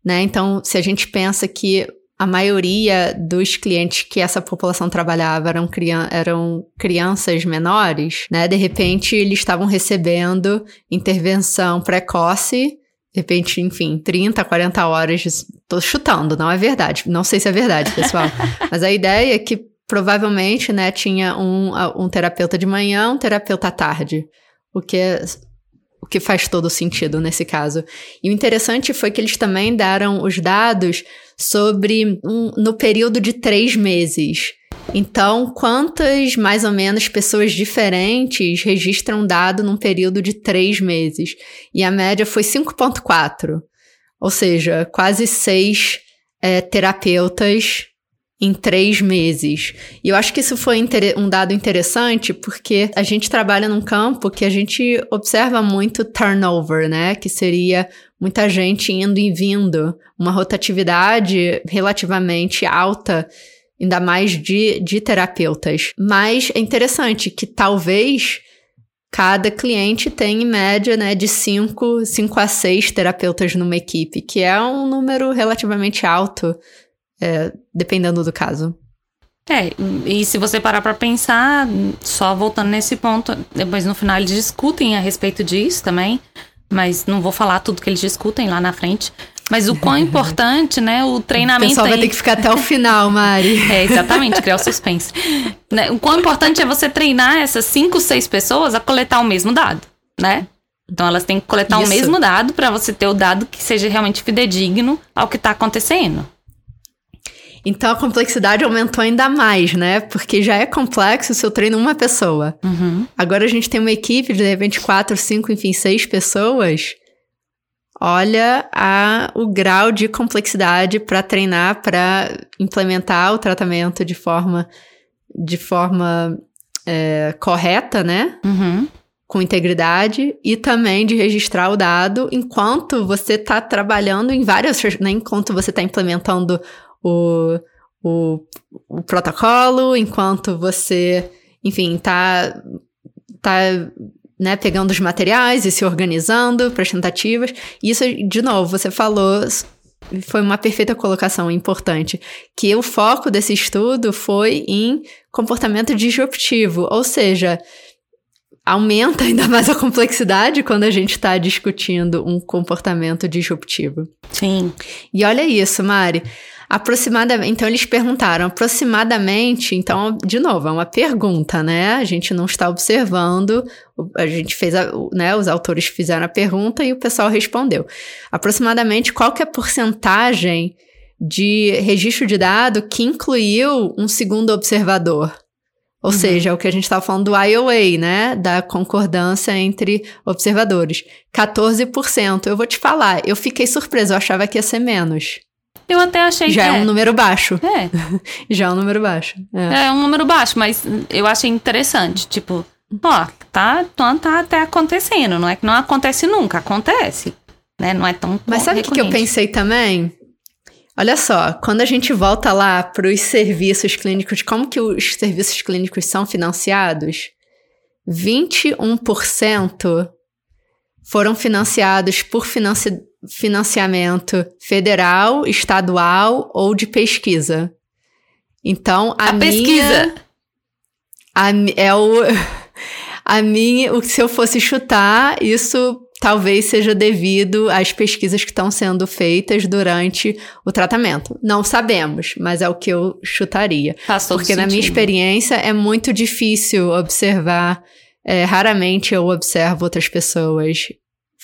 Né? Então, se a gente pensa que a maioria dos clientes que essa população trabalhava eram, crian eram crianças menores, né? De repente, eles estavam recebendo intervenção precoce de repente, enfim, 30, 40 horas. Tô chutando, não é verdade. Não sei se é verdade, pessoal. Mas a ideia é que provavelmente, né, tinha um, um terapeuta de manhã, um terapeuta à tarde. O que é o que faz todo sentido nesse caso. E o interessante foi que eles também deram os dados sobre um, no período de três meses. Então, quantas mais ou menos pessoas diferentes registram dado num período de três meses? E a média foi 5,4. Ou seja, quase seis é, terapeutas em três meses. E eu acho que isso foi um dado interessante porque a gente trabalha num campo que a gente observa muito turnover, né? Que seria muita gente indo e vindo, uma rotatividade relativamente alta, ainda mais de, de terapeutas. Mas é interessante que talvez cada cliente tenha em média né, de 5 a 6 terapeutas numa equipe, que é um número relativamente alto é, dependendo do caso. É, e se você parar para pensar, só voltando nesse ponto, depois no final eles discutem a respeito disso também, mas não vou falar tudo que eles discutem lá na frente. Mas o quão importante, né, o treinamento. O pessoal vai ter que ficar até o final, Mari. é, exatamente, criar o suspense. Né, o quão importante é você treinar essas cinco, seis pessoas a coletar o mesmo dado, né? Então elas têm que coletar Isso. o mesmo dado para você ter o dado que seja realmente fidedigno ao que está acontecendo. Então a complexidade aumentou ainda mais, né? Porque já é complexo se eu treino uma pessoa. Uhum. Agora a gente tem uma equipe de, de repente, quatro, cinco, enfim, seis pessoas. Olha a, o grau de complexidade para treinar, para implementar o tratamento de forma, de forma é, correta, né? Uhum. Com integridade e também de registrar o dado enquanto você está trabalhando em várias, né? Enquanto você está implementando o, o, o protocolo, enquanto você, enfim, tá, tá né, pegando os materiais e se organizando para as tentativas. Isso, de novo, você falou, foi uma perfeita colocação importante, que o foco desse estudo foi em comportamento disruptivo, ou seja, aumenta ainda mais a complexidade quando a gente está discutindo um comportamento disruptivo. Sim. E olha isso, Mari. Aproximadamente, então eles perguntaram aproximadamente, então, de novo, é uma pergunta, né? A gente não está observando, a gente fez, a, né? Os autores fizeram a pergunta e o pessoal respondeu. Aproximadamente, qual que é a porcentagem de registro de dado que incluiu um segundo observador? Ou uhum. seja, o que a gente estava falando do IOA, né? Da concordância entre observadores. 14%. Eu vou te falar, eu fiquei surpresa, eu achava que ia ser menos. Eu até achei Já que é um número baixo. É. Já é um número baixo. É. é um número baixo, mas eu achei interessante. Tipo, ó, tá, tá até acontecendo. Não é que não acontece nunca, acontece. Né? Não é tão. Mas sabe o que eu pensei também? Olha só, quando a gente volta lá para os serviços clínicos, como que os serviços clínicos são financiados? 21% foram financiados por financi financiamento federal, estadual ou de pesquisa. Então, a, a minha, pesquisa a, é o a minha, o se eu fosse chutar, isso talvez seja devido às pesquisas que estão sendo feitas durante o tratamento. Não sabemos, mas é o que eu chutaria. Faz todo Porque sentido. na minha experiência é muito difícil observar, é, raramente eu observo outras pessoas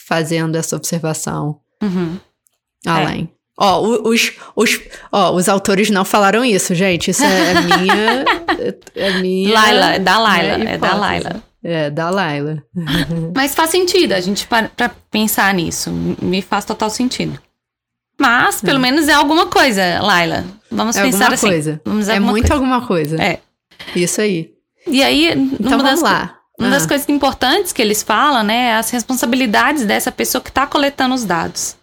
fazendo essa observação uhum. além. É. Ó, os, os, ó, os autores não falaram isso, gente. Isso é minha. é minha. Laila, é da Laila. É da Laila. É, da Laila. Mas faz sentido a gente para pra pensar nisso. Me faz total sentido. Mas, pelo é. menos é alguma coisa, Laila. Vamos é pensar alguma assim. Coisa. Vamos é muito coisa. alguma coisa. É. Isso aí. E aí, então vamos lá. Uma ah. das coisas importantes que eles falam, né, é as responsabilidades dessa pessoa que está coletando os dados.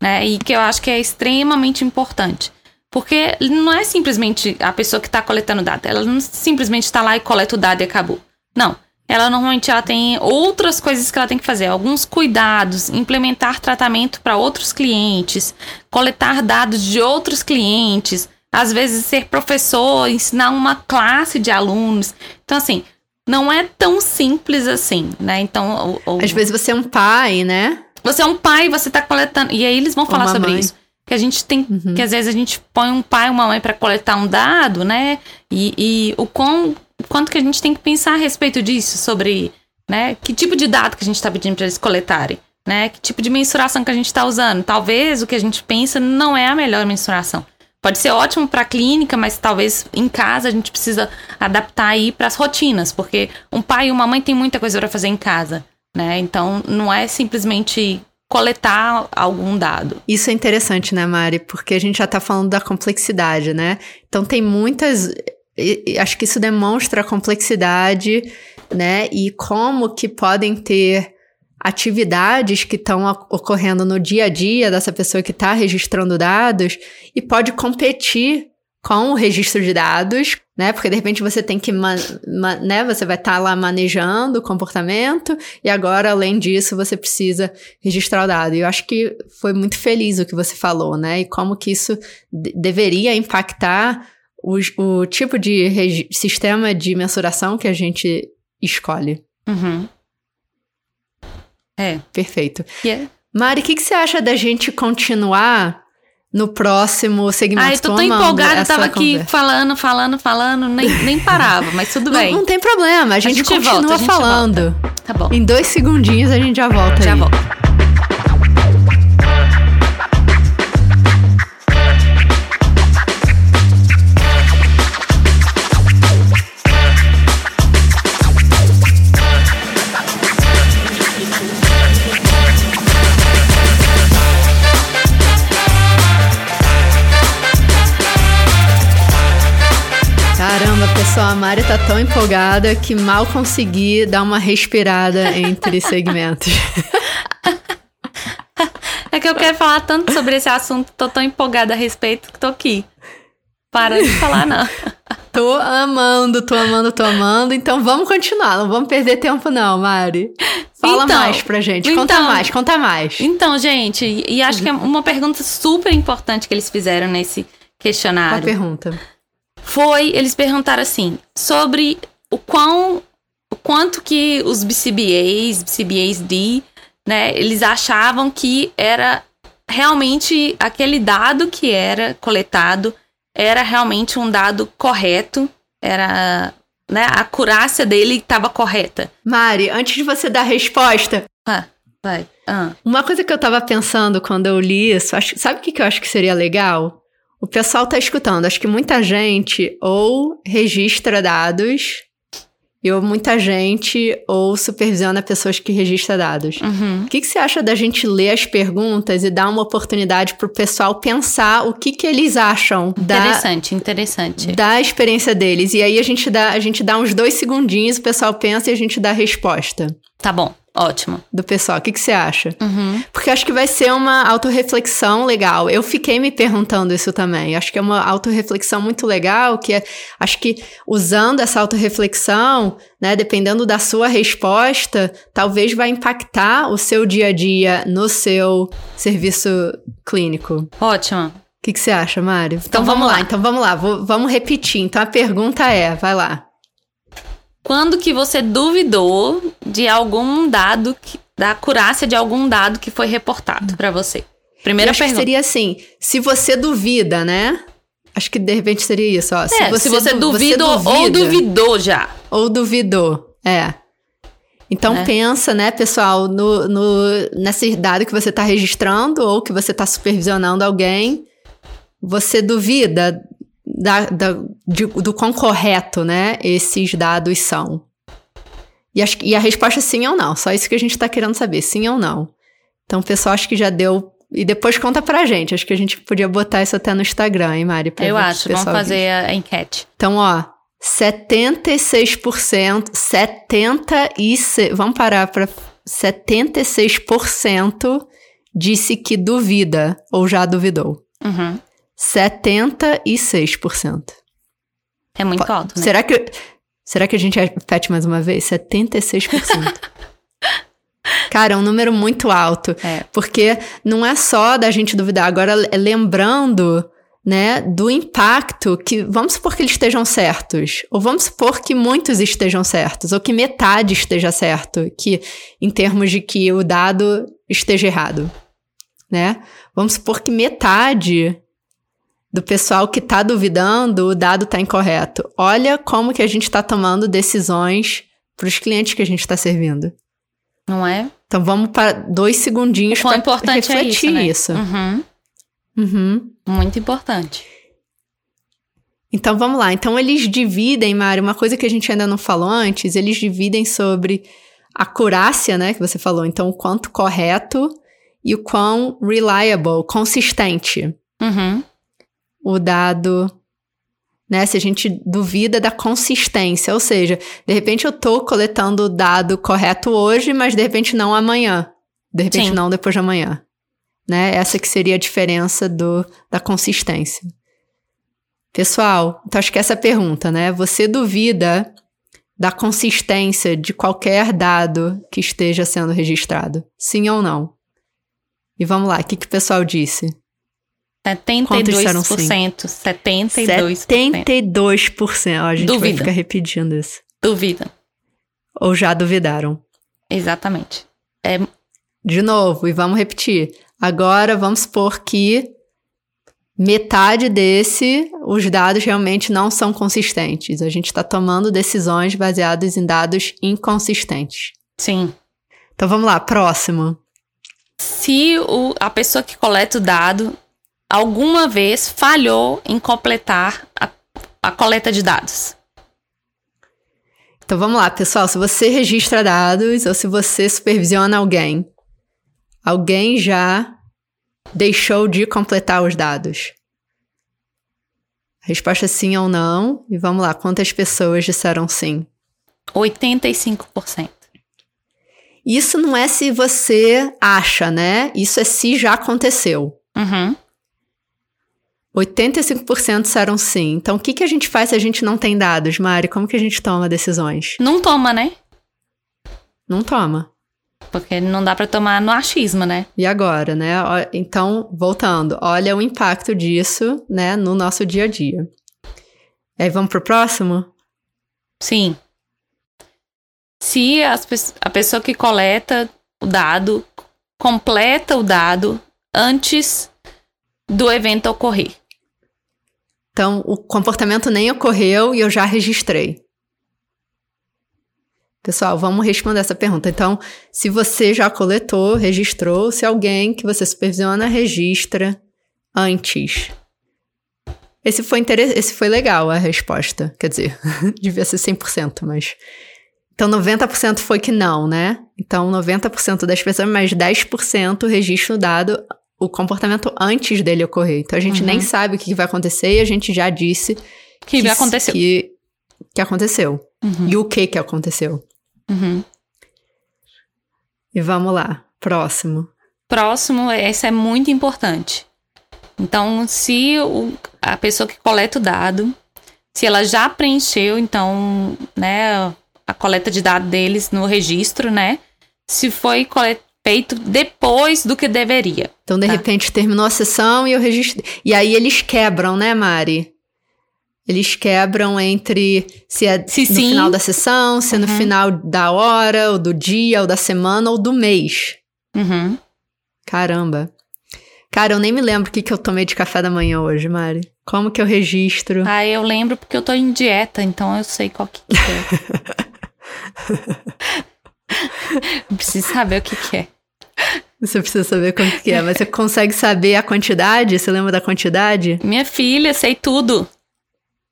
Né, e que eu acho que é extremamente importante. Porque não é simplesmente a pessoa que está coletando dado. Ela não simplesmente está lá e coleta o dado e acabou. Não. Ela normalmente ela tem outras coisas que ela tem que fazer, alguns cuidados, implementar tratamento para outros clientes, coletar dados de outros clientes, às vezes ser professor, ensinar uma classe de alunos. Então, assim, não é tão simples assim, né? Então. O, o... Às vezes você é um pai, né? Você é um pai, você tá coletando. E aí eles vão falar sobre isso. Que a gente tem. Uhum. Que às vezes a gente põe um pai e uma mãe para coletar um dado, né? E, e o quão, quanto que a gente tem que pensar a respeito disso, sobre. Né? Que tipo de dado que a gente está pedindo para eles coletarem? Né? Que tipo de mensuração que a gente está usando? Talvez o que a gente pensa não é a melhor mensuração. Pode ser ótimo para a clínica, mas talvez em casa a gente precisa adaptar aí para as rotinas, porque um pai e uma mãe tem muita coisa para fazer em casa, né? Então não é simplesmente coletar algum dado. Isso é interessante, né, Mari? Porque a gente já está falando da complexidade, né? Então tem muitas acho que isso demonstra a complexidade, né? E como que podem ter atividades que estão ocorrendo no dia a dia dessa pessoa que está registrando dados e pode competir com o registro de dados, né? Porque de repente você tem que, né? Você vai estar tá lá manejando o comportamento e agora, além disso, você precisa registrar o dado. E eu acho que foi muito feliz o que você falou, né? E como que isso deveria impactar o, o tipo de sistema de mensuração que a gente escolhe. Uhum. É. Perfeito. Yeah. Mari, o que, que você acha da gente continuar no próximo segmento? Ah, eu tô tão empolgada, tava aqui conversa. falando, falando, falando, nem, nem parava, mas tudo bem. Não, não tem problema, a gente, a gente continua volta, a gente falando. Volta. Tá bom. Em dois segundinhos a gente já volta Já aí. volto. A Mari tá tão empolgada que mal consegui dar uma respirada entre segmentos. É que eu quero falar tanto sobre esse assunto, tô tão empolgada a respeito que tô aqui. Para de falar, não. Tô amando, tô amando, tô amando. Então vamos continuar, não vamos perder tempo não, Mari. Fala Então, mais pra gente, conta então- mais, conta mais. Então, gente, e acho que é uma pergunta super importante que eles fizeram nesse Qual a questionário. pergunta? Foi, eles perguntaram assim, sobre o quão, o quanto que os BCBAs, BCBAs D, né, eles achavam que era realmente aquele dado que era coletado era realmente um dado correto, era, né, a acurácia dele estava correta. Mari, antes de você dar a resposta, Ah, vai. Ah, uma coisa que eu tava pensando quando eu li isso, acho, sabe o que, que eu acho que seria legal? O pessoal tá escutando, acho que muita gente ou registra dados, e ou muita gente ou supervisiona pessoas que registram dados. uhum. O que, que você acha da gente ler as perguntas e dar uma oportunidade pro pessoal pensar o que, que eles acham da, Interessante, interessante. da experiência deles? E aí a gente, dá, a gente dá uns dois segundinhos, o pessoal pensa e a gente dá a resposta Tá bom, ótimo. do pessoal. O que, que você acha? Uhum. Porque acho que vai ser uma autorreflexão legal. Eu fiquei me perguntando isso também. Acho que é uma autorreflexão muito legal, que é, acho que usando essa autorreflexão, né, dependendo da sua resposta, talvez vai impactar o seu dia a dia no seu serviço clínico. Ótimo. O que, que você acha, Mário? Então, vamos vamos lá. lá. Então vamos lá. Vou- vamos repetir. Então a pergunta é, vai lá. Quando que você duvidou de algum dado, que, da acurácia de algum dado que foi reportado pra você? Primeira pergunta. seria assim, se você duvida, né? Acho que de repente seria isso, ó. É, se você, du- duvida ou- ou duvida- duvidou já. Ou duvidou, é. Então É. pensa, né, pessoal, no, no, nesse dado que você está registrando ou que você está supervisionando alguém, você duvida da, da- de- do quão correto, né, esses dados são. E, acho, que- e a resposta é sim ou não, só isso que a gente está querendo saber, sim ou não. Então o pessoal acho que já deu... E depois conta pra gente, acho que a gente podia botar isso até no Instagram, hein, Mari? Eu acho. Vamos fazer a, a enquete. Então, ó, 76%, 76, vamos parar para 76% disse que duvida ou já duvidou. Uhum. 76%. É muito alto, né? Será que será que a gente repete mais uma vez? 76%. Cara, é um número muito alto. É. Porque não é só da gente duvidar. Agora, é lembrando, né, do impacto que. Vamos supor que eles estejam certos. Ou vamos supor que muitos estejam certos. Ou que metade esteja certo. Que, em termos de que o dado esteja errado. Né? Vamos supor que metade do pessoal que está duvidando, o dado está incorreto. Olha como que a gente está tomando decisões para os clientes que a gente está servindo. Não é? Então vamos para dois segundinhos para importante é refletir isso, né? isso. Uhum. Uhum. Muito importante. Então vamos lá. Então eles dividem, Mário, uma coisa que a gente ainda não falou antes, eles dividem sobre a acurácia, né, que você falou. Então o quanto correto e o quão reliable, consistente Uhum. O dado, né? Se a gente duvida da consistência, ou seja, de repente eu tô coletando o dado correto hoje, mas de repente não amanhã. De repente Sim. não depois de amanhã. Né? Essa que seria a diferença do, da consistência. Pessoal, então acho que essa é a pergunta, né? Você duvida da consistência de qualquer dado que esteja sendo registrado? Sim ou não? E vamos lá, o que, que o pessoal disse? Quantos disseram sim? 72%. 72%. 72%. Ó, a gente vai Duvida. ficar repetindo isso. Duvida. Ou já duvidaram. Exatamente. É, De novo, e vamos repetir. Agora vamos supor que metade desse, os dados realmente não são consistentes. A gente está tomando decisões baseadas em dados inconsistentes. Sim. Então vamos lá, próximo. Se o, a pessoa que coleta o dado alguma vez falhou em completar a, a coleta de dados. Então vamos lá, pessoal. Se você registra dados ou se você supervisiona alguém, alguém já deixou de completar os dados? Resposta é sim ou não. E vamos lá, quantas pessoas disseram sim? 85%. Isso não é se você acha, né? Isso é se já aconteceu. Uhum. 85% disseram sim. Então, o que, que a gente faz se a gente não tem dados, Mari? Como que a gente toma decisões? Não toma, né? Não toma. Porque não dá para tomar no achismo, né? E agora, né? Então, voltando, olha o impacto disso, né, no nosso dia a dia. E aí, vamos pro próximo? Sim. Se as, a pessoa que coleta o dado completa o dado antes do evento ocorrer. Então, o comportamento nem ocorreu e eu já registrei. Pessoal, vamos responder essa pergunta. Então, se você já coletou, registrou, se alguém que você supervisiona registra antes. Esse foi, inter... Esse foi legal a resposta. Quer dizer, devia ser 100%, mas. Então, 90% foi que não, né? Então, 90% das pessoas, mas 10% registram o dado o comportamento antes dele ocorrer. Então a gente uhum. nem sabe o que vai acontecer e a gente já disse que, que aconteceu. Que, que aconteceu. Uhum. E o que que aconteceu. Uhum. E vamos lá. Próximo. Próximo, esse é muito importante. Então, se o, a pessoa que coleta o dado, se ela já preencheu, então, né, a coleta de dados deles no registro, né? Se foi colet feito depois do que deveria. Então, de tá? repente, terminou a sessão e eu registrei. E aí eles quebram, né, Mari? Eles quebram entre se é se no sim. final da sessão, se é uhum. no final da hora, ou do dia, ou da semana, ou do mês. Uhum. Caramba. Cara, eu nem me lembro o que, que eu tomei de café da manhã hoje, Mari. Como que eu registro? Ah, eu lembro porque eu tô em dieta, então eu sei qual que, que é. Preciso saber o que, que é. Você precisa saber quanto que é, mas você consegue saber a quantidade? Você lembra da quantidade? Minha filha, sei tudo.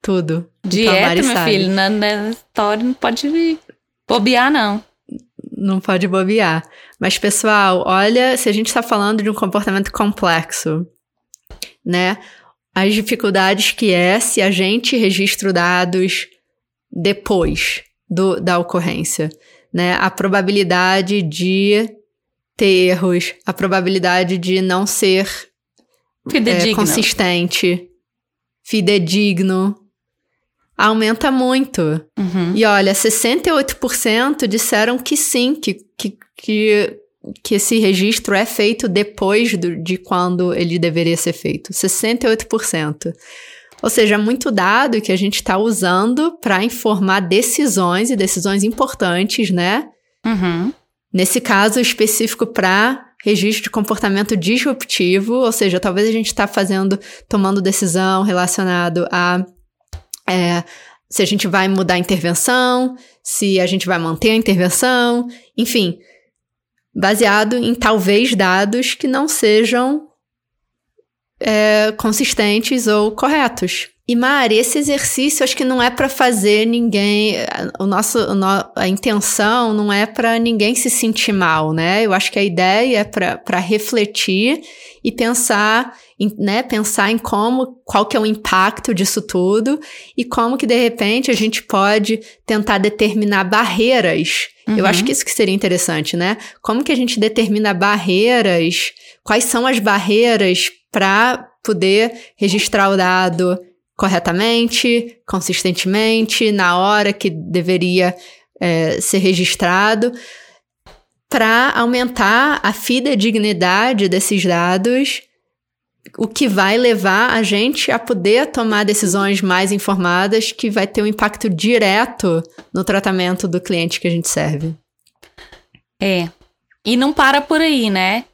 Tudo. Então, Dieta, então, meu filho, na, na história não pode bobear, não. Não pode bobear. Mas, pessoal, olha, se a gente está falando de um comportamento complexo, né? As dificuldades que é se a gente registra dados depois do, da ocorrência né? A probabilidade de ter erros, a probabilidade de não ser é, consistente, fidedigno, aumenta muito. Uhum. E olha, 68% disseram que sim, que, que, que, que esse registro é feito depois do, de quando ele deveria ser feito. 68%. Ou seja, muito dado que a gente está usando para informar decisões e decisões importantes, né? Uhum. Nesse caso específico para registro de comportamento disruptivo, ou seja, talvez a gente está fazendo, tomando decisão relacionado a é, se a gente vai mudar a intervenção, se a gente vai manter a intervenção, enfim, baseado em talvez dados que não sejam é, consistentes ou corretos. E Mari, esse exercício acho que não é para fazer ninguém. O nosso, a intenção não é para ninguém se sentir mal, né? Eu acho que a ideia é para refletir e pensar, em, né? Pensar em como, qual que é o impacto disso tudo e como que de repente a gente pode tentar determinar barreiras. Uhum. Eu acho que isso que seria interessante, né? Como que a gente determina barreiras? Quais são as barreiras para poder registrar o dado corretamente, consistentemente, na hora que deveria é, ser registrado, para aumentar a fidedignidade desses dados, o que vai levar a gente a poder tomar decisões mais informadas que vai ter um impacto direto no tratamento do cliente que a gente serve. É. E não para por aí, né?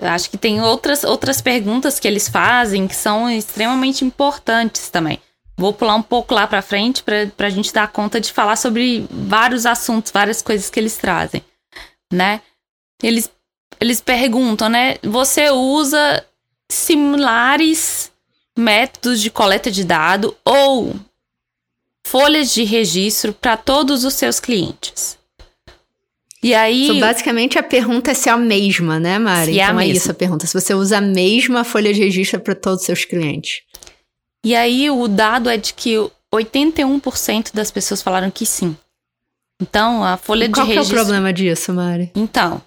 Acho que tem outras, outras perguntas que eles fazem que são extremamente importantes também. Vou pular um pouco lá para frente para a gente dar conta de falar sobre vários assuntos, várias coisas que eles trazem, né? Eles, eles perguntam, né? Você usa similares métodos de coleta de dado ou folhas de registro para todos os seus clientes? E aí. So, basicamente a pergunta é se é a mesma, né, Mari? Se então é, é isso a pergunta. Se você usa a mesma folha de registro para todos os seus clientes. E aí o dado é de que 81% das pessoas falaram que sim. Então, a folha e de registro. Qual é o problema disso, Mari? Então,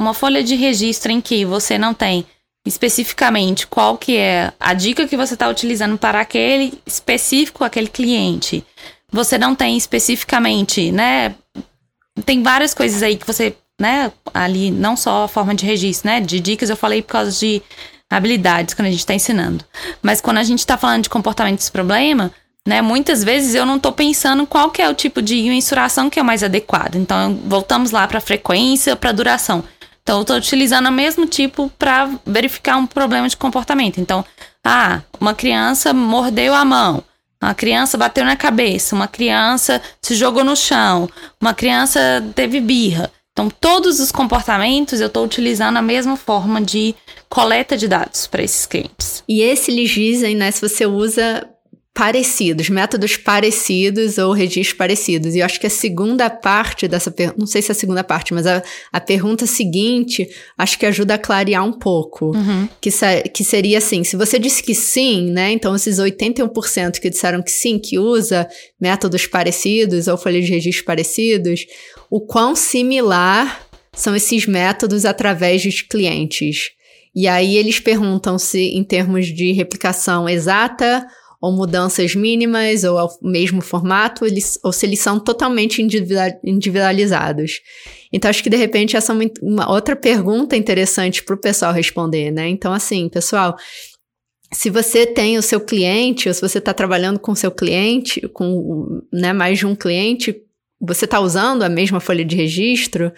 uma folha de registro em que você não tem especificamente qual que é a dica que você está utilizando para aquele específico, aquele cliente. Você não tem especificamente, né? Tem várias coisas aí que você, né? Ali, não só a forma de registro, né? De dicas eu falei por causa de habilidades quando a gente está ensinando. Mas quando a gente está falando de comportamento desse problema, né, muitas vezes eu não estou pensando qual que é o tipo de mensuração que é mais adequado. Então, voltamos lá para frequência, para duração. Então, eu estou utilizando o mesmo tipo para verificar um problema de comportamento. Então, ah, uma criança mordeu a mão, uma criança bateu na cabeça, uma criança se jogou no chão, uma criança teve birra. Então, todos os comportamentos eu estou utilizando a mesma forma de coleta de dados para esses clientes. E esse dizem, né, se você usa parecidos, métodos parecidos ou registros parecidos. E eu acho que a segunda parte dessa pergunta, não sei se é a segunda parte, mas a, a pergunta seguinte, acho que ajuda a clarear um pouco. Uhum. Que, que seria assim, se você disse que sim, né, então esses 81% que disseram que sim, que usa métodos parecidos ou folhas de registro parecidos, o quão similar são esses métodos através dos clientes. E aí eles perguntam se, em termos de replicação exata ou mudanças mínimas, ou ao mesmo formato, eles, ou se eles são totalmente individualizados. Então, acho que de repente essa é uma outra pergunta interessante para o pessoal responder, né? Então, assim, pessoal, se você tem o seu cliente, ou se você está trabalhando com seu cliente, com né, mais de um cliente, você está usando a mesma folha de registro,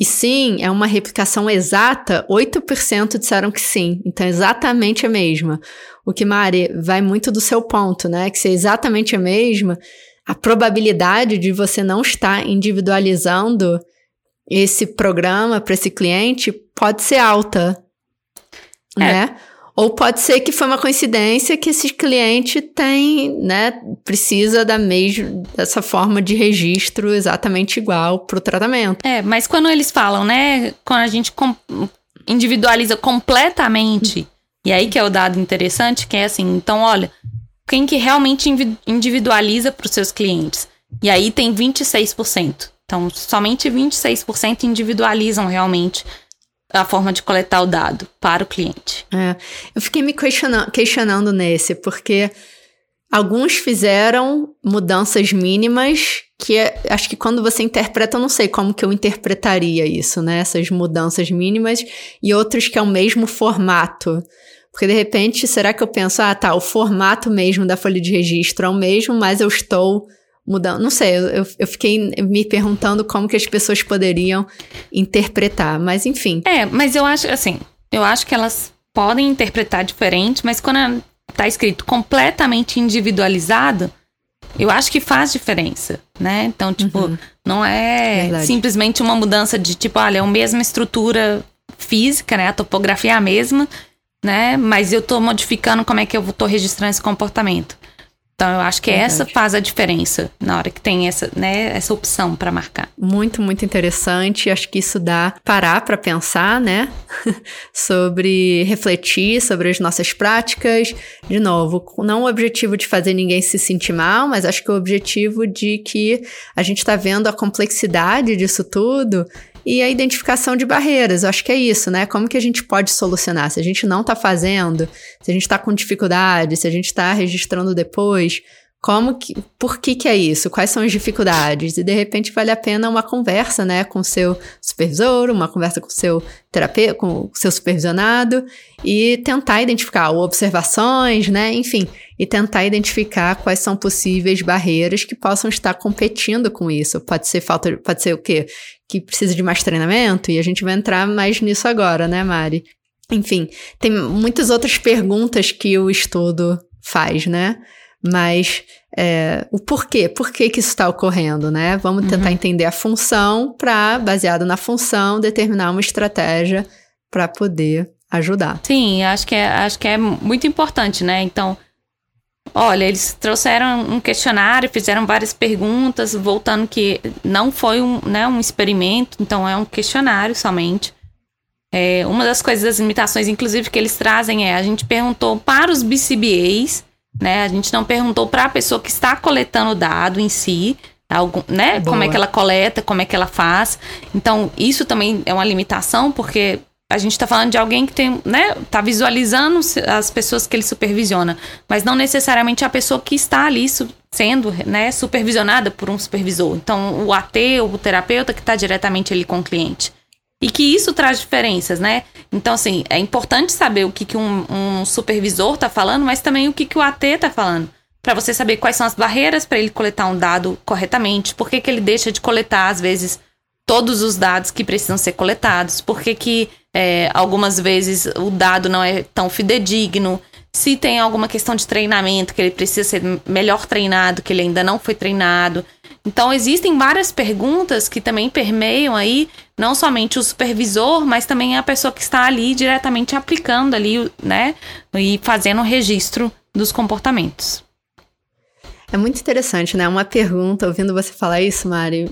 e sim, é uma replicação exata, 8% disseram que sim. Então, é exatamente a mesma. O que, Mari, vai muito do seu ponto, né? Que se é exatamente a mesma, a probabilidade de você não estar individualizando esse programa para esse cliente pode ser alta, é. né? Ou pode ser que foi uma coincidência que esse cliente tem, né, precisa da mesma dessa forma de registro exatamente igual para o tratamento. É, mas quando eles falam, né, quando a gente com individualiza completamente, e aí que é o dado interessante, que é assim, então olha, quem que realmente individualiza para os seus clientes? E aí tem 26%. Então, somente 26% individualizam realmente a forma de coletar o dado para o cliente. É, eu fiquei me questionando, questionando nesse, porque alguns fizeram mudanças mínimas que é, acho que quando você interpreta, eu não sei como que eu interpretaria isso, né? Essas mudanças mínimas e outros que é o mesmo formato. Porque de repente, será que eu penso, ah, tá, o formato mesmo da folha de registro é o mesmo, mas eu estou mudando. Não sei, eu, eu fiquei me perguntando como que as pessoas poderiam interpretar, mas enfim. É, mas eu acho, assim, eu acho que elas podem interpretar diferente, mas quando tá escrito completamente individualizado, eu acho que faz diferença, né? Então, tipo, uhum. não é Verdade. simplesmente uma mudança de tipo, olha, é a mesma estrutura física, né? A topografia é a mesma, né? Mas eu tô modificando como é que eu tô registrando esse comportamento. Então, eu acho que Verdade. essa faz a diferença na hora que tem essa, né, essa opção para marcar. Muito, muito interessante. Acho que isso dá parar para pensar, né? sobre refletir sobre as nossas práticas. De novo, não o objetivo de fazer ninguém se sentir mal, mas acho que o objetivo de que a gente está vendo a complexidade disso tudo e a identificação de barreiras. Eu acho que é isso, né? Como que a gente pode solucionar? Se a gente não está fazendo, se a gente está com dificuldade, se a gente está registrando depois, como que, por que que é isso? Quais são as dificuldades? E de repente vale a pena uma conversa, né, com o seu supervisor, uma conversa com o seu terapeuta, com o seu supervisionado e tentar identificar ou observações, né, enfim, e tentar identificar quais são possíveis barreiras que possam estar competindo com isso. Pode ser falta, pode ser o quê? Que precisa de mais treinamento e a gente vai entrar mais nisso agora, né, Mari? Enfim, tem muitas outras perguntas que o estudo faz, né? mas é, o porquê, por que, que isso está ocorrendo, né? Vamos tentar uhum. entender a função para, baseado na função, determinar uma estratégia para poder ajudar. Sim, acho que, é, acho que é muito importante, né? Então, olha, eles trouxeram um questionário, fizeram várias perguntas, voltando que não foi um, né, um experimento, então é um questionário somente. É, uma das coisas, das limitações, inclusive, que eles trazem é: a gente perguntou para os BCBAs, né? A gente não perguntou para a pessoa que está coletando o dado em si, algum, né? Boa. Como é que ela coleta, como é que ela faz. Então, isso também é uma limitação, porque a gente está falando de alguém que tem, né, tá visualizando as pessoas que ele supervisiona, mas não necessariamente a pessoa que está ali sendo, né, supervisionada por um supervisor. Então, o AT ou o terapeuta que está diretamente ali com o cliente. E que isso traz diferenças, né? Então, assim, é importante saber o que, que um, um supervisor está falando, mas também o que, que o AT está falando. Para você saber quais são as barreiras para ele coletar um dado corretamente, por que, que ele deixa de coletar, às vezes, todos os dados que precisam ser coletados, por que, que é, algumas vezes o dado não é tão fidedigno, se tem alguma questão de treinamento, que ele precisa ser melhor treinado, que ele ainda não foi treinado. Então, existem várias perguntas que também permeiam aí não somente o supervisor, mas também a pessoa que está ali diretamente aplicando ali, né, e fazendo o registro dos comportamentos. É muito interessante, né? Uma pergunta, ouvindo você falar isso, Mari,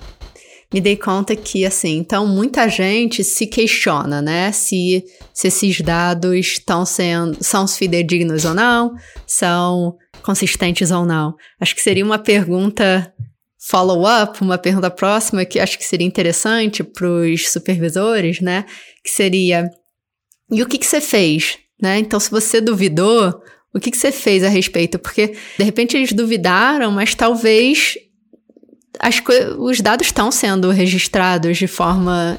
me dei conta que, assim, então muita gente se questiona, né? Se, se esses dados estão sendo, são fidedignos ou não, são consistentes ou não. Acho que seria uma pergunta follow-up, uma pergunta próxima que acho que seria interessante para os supervisores, né? Que seria: e o que, que você fez? Né? Então, se você duvidou, o que, que você fez a respeito? Porque, de repente, eles duvidaram, mas talvez as os dados estão sendo registrados de forma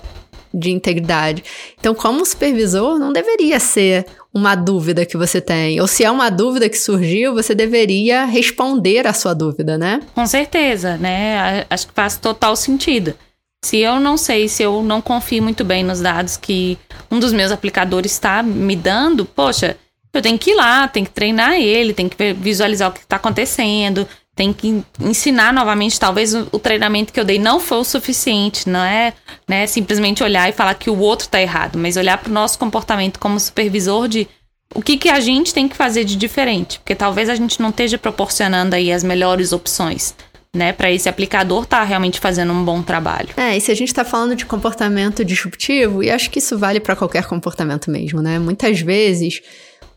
de integridade. Então, como supervisor, não deveria ser uma dúvida que você tem. Ou se é uma dúvida que surgiu, você deveria responder a sua dúvida, né? Com certeza, né? Acho que faz total sentido. Se eu não sei, se eu não confio muito bem nos dados que um dos meus aplicadores está me dando, poxa, eu tenho que ir lá, tenho que treinar ele, tenho que visualizar o que está acontecendo, tem que ensinar novamente. Talvez o, o, treinamento que eu dei não foi o suficiente, não é né, simplesmente olhar e falar que o outro está errado, mas olhar para o nosso comportamento como supervisor de o que, que a gente tem que fazer de diferente, porque talvez a gente não esteja proporcionando aí as melhores opções. Né, para esse aplicador estar tá realmente fazendo um bom trabalho. É, e se a gente está falando de comportamento disruptivo, e acho que isso vale para qualquer comportamento mesmo, né? Muitas vezes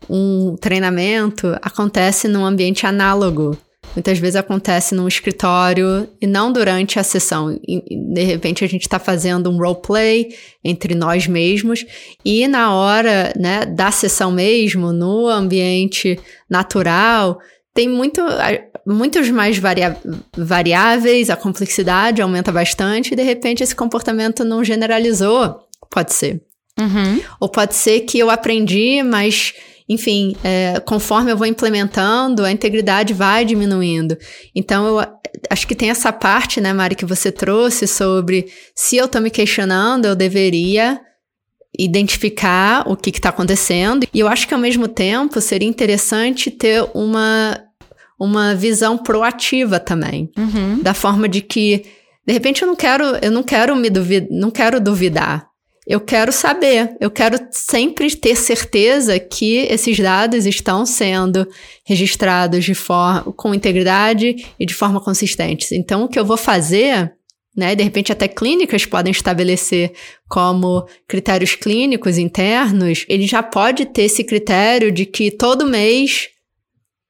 um treinamento acontece num ambiente análogo Muitas vezes acontece num escritório e não durante a sessão. de repente a gente está fazendo um roleplay entre nós mesmos e na hora né, da sessão mesmo, no ambiente natural, tem muito, muitos mais varia variáveis, a complexidade aumenta bastante e de repente esse comportamento não generalizou. Pode ser. Uhum. Ou pode ser que eu aprendi, mas enfim, é, conforme eu vou implementando, a integridade vai diminuindo. Então, eu acho que tem essa parte, né, Mari, que você trouxe sobre se eu estou me questionando, eu deveria identificar o que está acontecendo. E eu acho que ao mesmo tempo seria interessante ter uma, uma visão proativa também. Uhum. Da forma de que, de repente, eu não quero, eu não quero me duvidar, não quero duvidar. Eu quero saber, eu quero sempre ter certeza que esses dados estão sendo registrados de forma com integridade e de forma consistente. Então, o que eu vou fazer, né, de repente até clínicas podem estabelecer como critérios clínicos internos, ele já pode ter esse critério de que todo mês,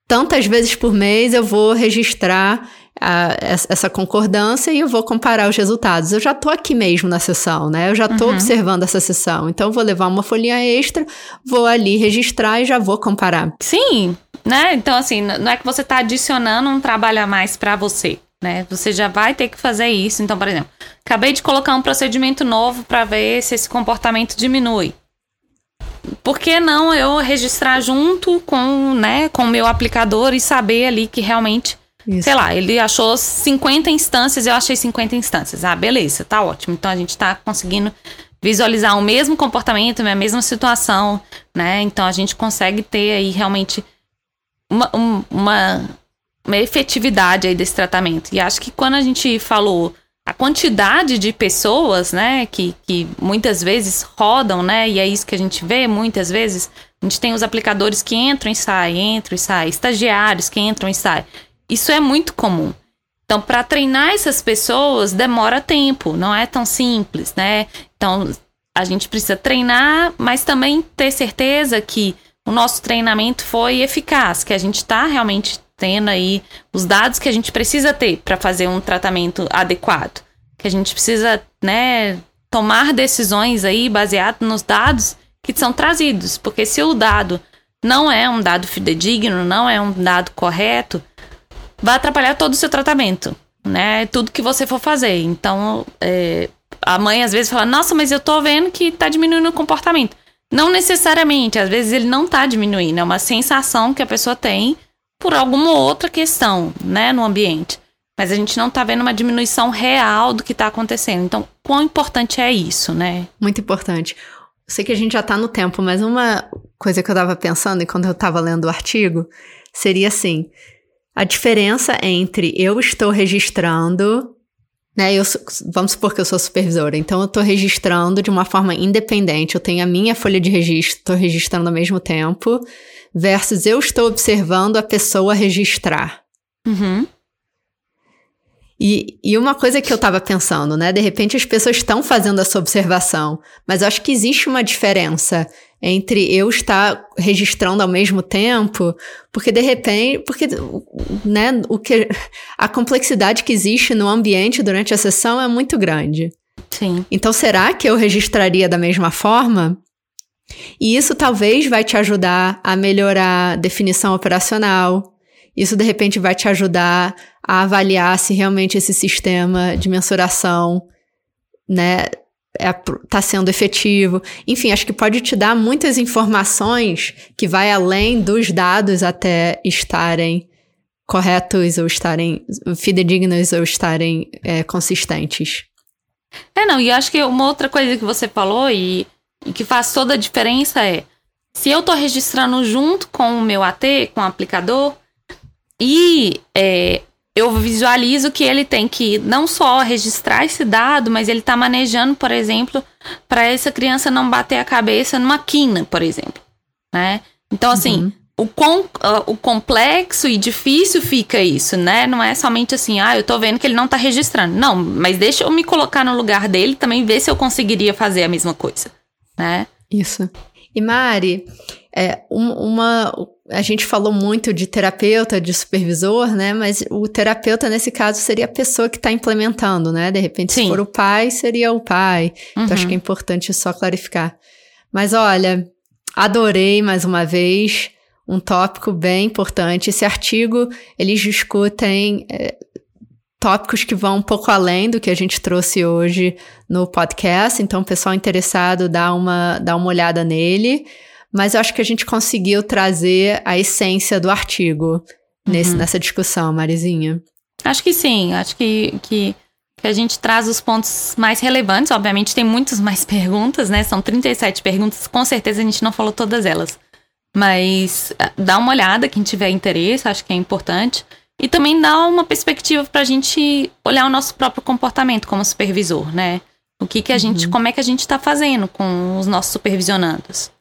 tantas vezes por mês, eu vou registrar a, essa concordância e eu vou comparar os resultados. Eu já estou aqui mesmo na sessão, né? Eu já estou uhum. observando essa sessão. Então, eu vou levar uma folhinha extra, vou ali registrar e já vou comparar. Sim, né? Então, assim, não é que você está adicionando um trabalho a mais para você. Né? Você já vai ter que fazer isso. Então, por exemplo, acabei de colocar um procedimento novo para ver se esse comportamento diminui. Por que não eu registrar junto com, né, com o meu aplicador e saber ali que realmente isso. Sei lá, ele achou 50 instâncias, eu achei 50 instâncias. Ah, beleza, tá ótimo. Então a gente tá conseguindo visualizar o mesmo comportamento, a mesma situação, né? Então a gente consegue ter aí realmente uma, uma uma efetividade aí desse tratamento. E acho que quando a gente falou a quantidade de pessoas, né, que, que muitas vezes rodam, né, e é isso que a gente vê muitas vezes, a gente tem os aplicadores que entram e saem, entram e saem, estagiários que entram e saem. Isso é muito comum. Então, para treinar essas pessoas demora tempo, não é tão simples, né? Então, a gente precisa treinar, mas também ter certeza que o nosso treinamento foi eficaz, que a gente está realmente tendo aí os dados que a gente precisa ter para fazer um tratamento adequado. Que a gente precisa, né, tomar decisões aí baseado nos dados que são trazidos. Porque se o dado não é um dado fidedigno, não é um dado correto, vai atrapalhar todo o seu tratamento, né? Tudo que você for fazer. Então, é, a mãe às vezes fala, nossa, mas eu tô vendo que tá diminuindo o comportamento. Não necessariamente, às vezes ele não tá diminuindo, é uma sensação que a pessoa tem por alguma outra questão, né, no ambiente. Mas a gente não tá vendo uma diminuição real do que tá acontecendo. Então, quão importante é isso, né? Muito importante. sei que a gente já tá no tempo, mas uma coisa que eu tava pensando e quando eu tava lendo o artigo seria assim: a diferença entre eu estou registrando, né? Eu, vamos supor que eu sou supervisora, então eu estou registrando de uma forma independente, eu tenho a minha folha de registro, estou registrando ao mesmo tempo versus eu estou observando a pessoa registrar. Uhum. E, e uma coisa que eu estava pensando, né? De repente as pessoas estão fazendo essa observação, mas eu acho que existe uma diferença entre eu estar registrando ao mesmo tempo, porque de repente, porque né, o que a complexidade que existe no ambiente durante a sessão é muito grande. Sim. Então será que eu registraria da mesma forma? E isso talvez vai te ajudar a melhorar a definição operacional. Isso de repente vai te ajudar a avaliar se realmente esse sistema de mensuração, né, está é, sendo efetivo. Enfim, acho que pode te dar muitas informações que vai além dos dados até estarem corretos ou estarem fidedignos ou estarem é, consistentes. É, não, e acho que uma outra coisa que você falou e e que faz toda a diferença é se eu estou registrando junto com o meu AT, com o aplicador, e é, eu visualizo que ele tem que não só registrar esse dado, mas ele está manejando, por exemplo, para essa criança não bater a cabeça numa quina, por exemplo, né? Então, assim, uhum. o, com, uh, o complexo e difícil fica isso, né? Não é somente assim, ah, eu tô vendo que ele não está registrando. Não, mas deixa eu me colocar no lugar dele também ver se eu conseguiria fazer a mesma coisa né? Isso. E Mari, é, uma, a gente falou muito de terapeuta, de supervisor, né? Mas o terapeuta, nesse caso, seria a pessoa que está implementando, né? De repente, Sim. se for o pai, seria o pai. Uhum. Então, acho que é importante só clarificar. Mas olha, adorei mais uma vez um tópico bem importante. Esse artigo, eles discutem é, tópicos que vão um pouco além do que a gente trouxe hoje no podcast. Então, o pessoal interessado dá uma, dá uma olhada nele. Mas eu acho que a gente conseguiu trazer a essência do artigo nesse, uhum. nessa discussão, Marizinha. Acho que sim. Acho que, que, que, a gente traz os pontos mais relevantes. Obviamente, tem muitas mais perguntas, né? São 37 perguntas. Com certeza a gente não falou todas elas. Mas ah, dá uma olhada, quem tiver interesse, acho que é importante. E também dá uma perspectiva para a gente olhar o nosso próprio comportamento como supervisor, né? O que, que a gente, uhum. como é que a gente está fazendo com os nossos supervisionandos.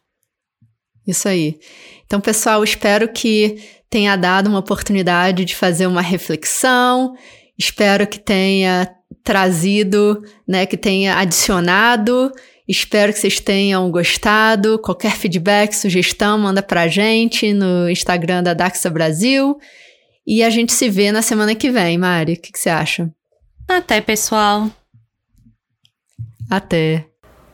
Isso aí. Então, pessoal, espero que tenha dado uma oportunidade de fazer uma reflexão. Espero que tenha trazido, né, que tenha adicionado. Espero que vocês tenham gostado. Qualquer feedback, sugestão, manda pra gente no Instagram da Daxa Brasil. E a gente se vê na semana que vem, Mari. O que, que você acha? Até, pessoal. Até.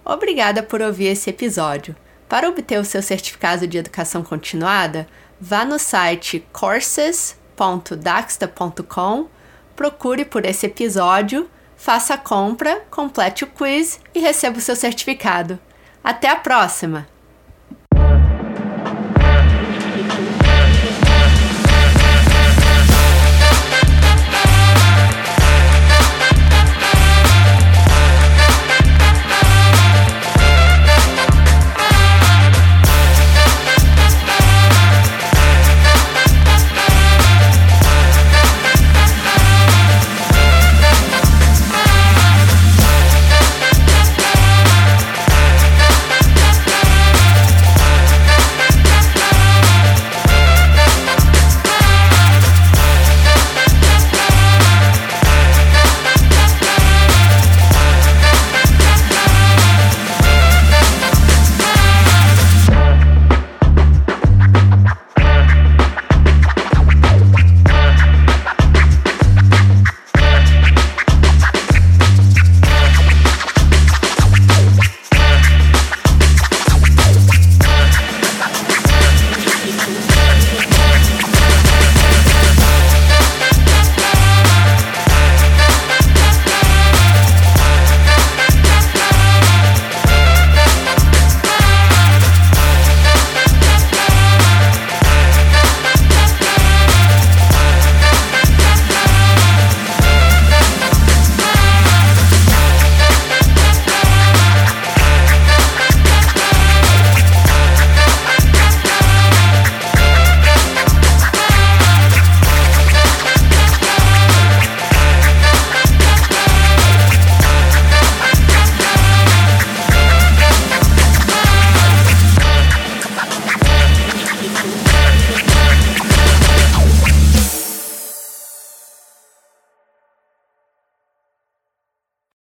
Obrigada por ouvir esse episódio. Para obter o seu certificado de educação continuada, vá no site courses.daxta.com, procure por esse episódio, faça a compra, complete o quiz e receba o seu certificado. Até a próxima!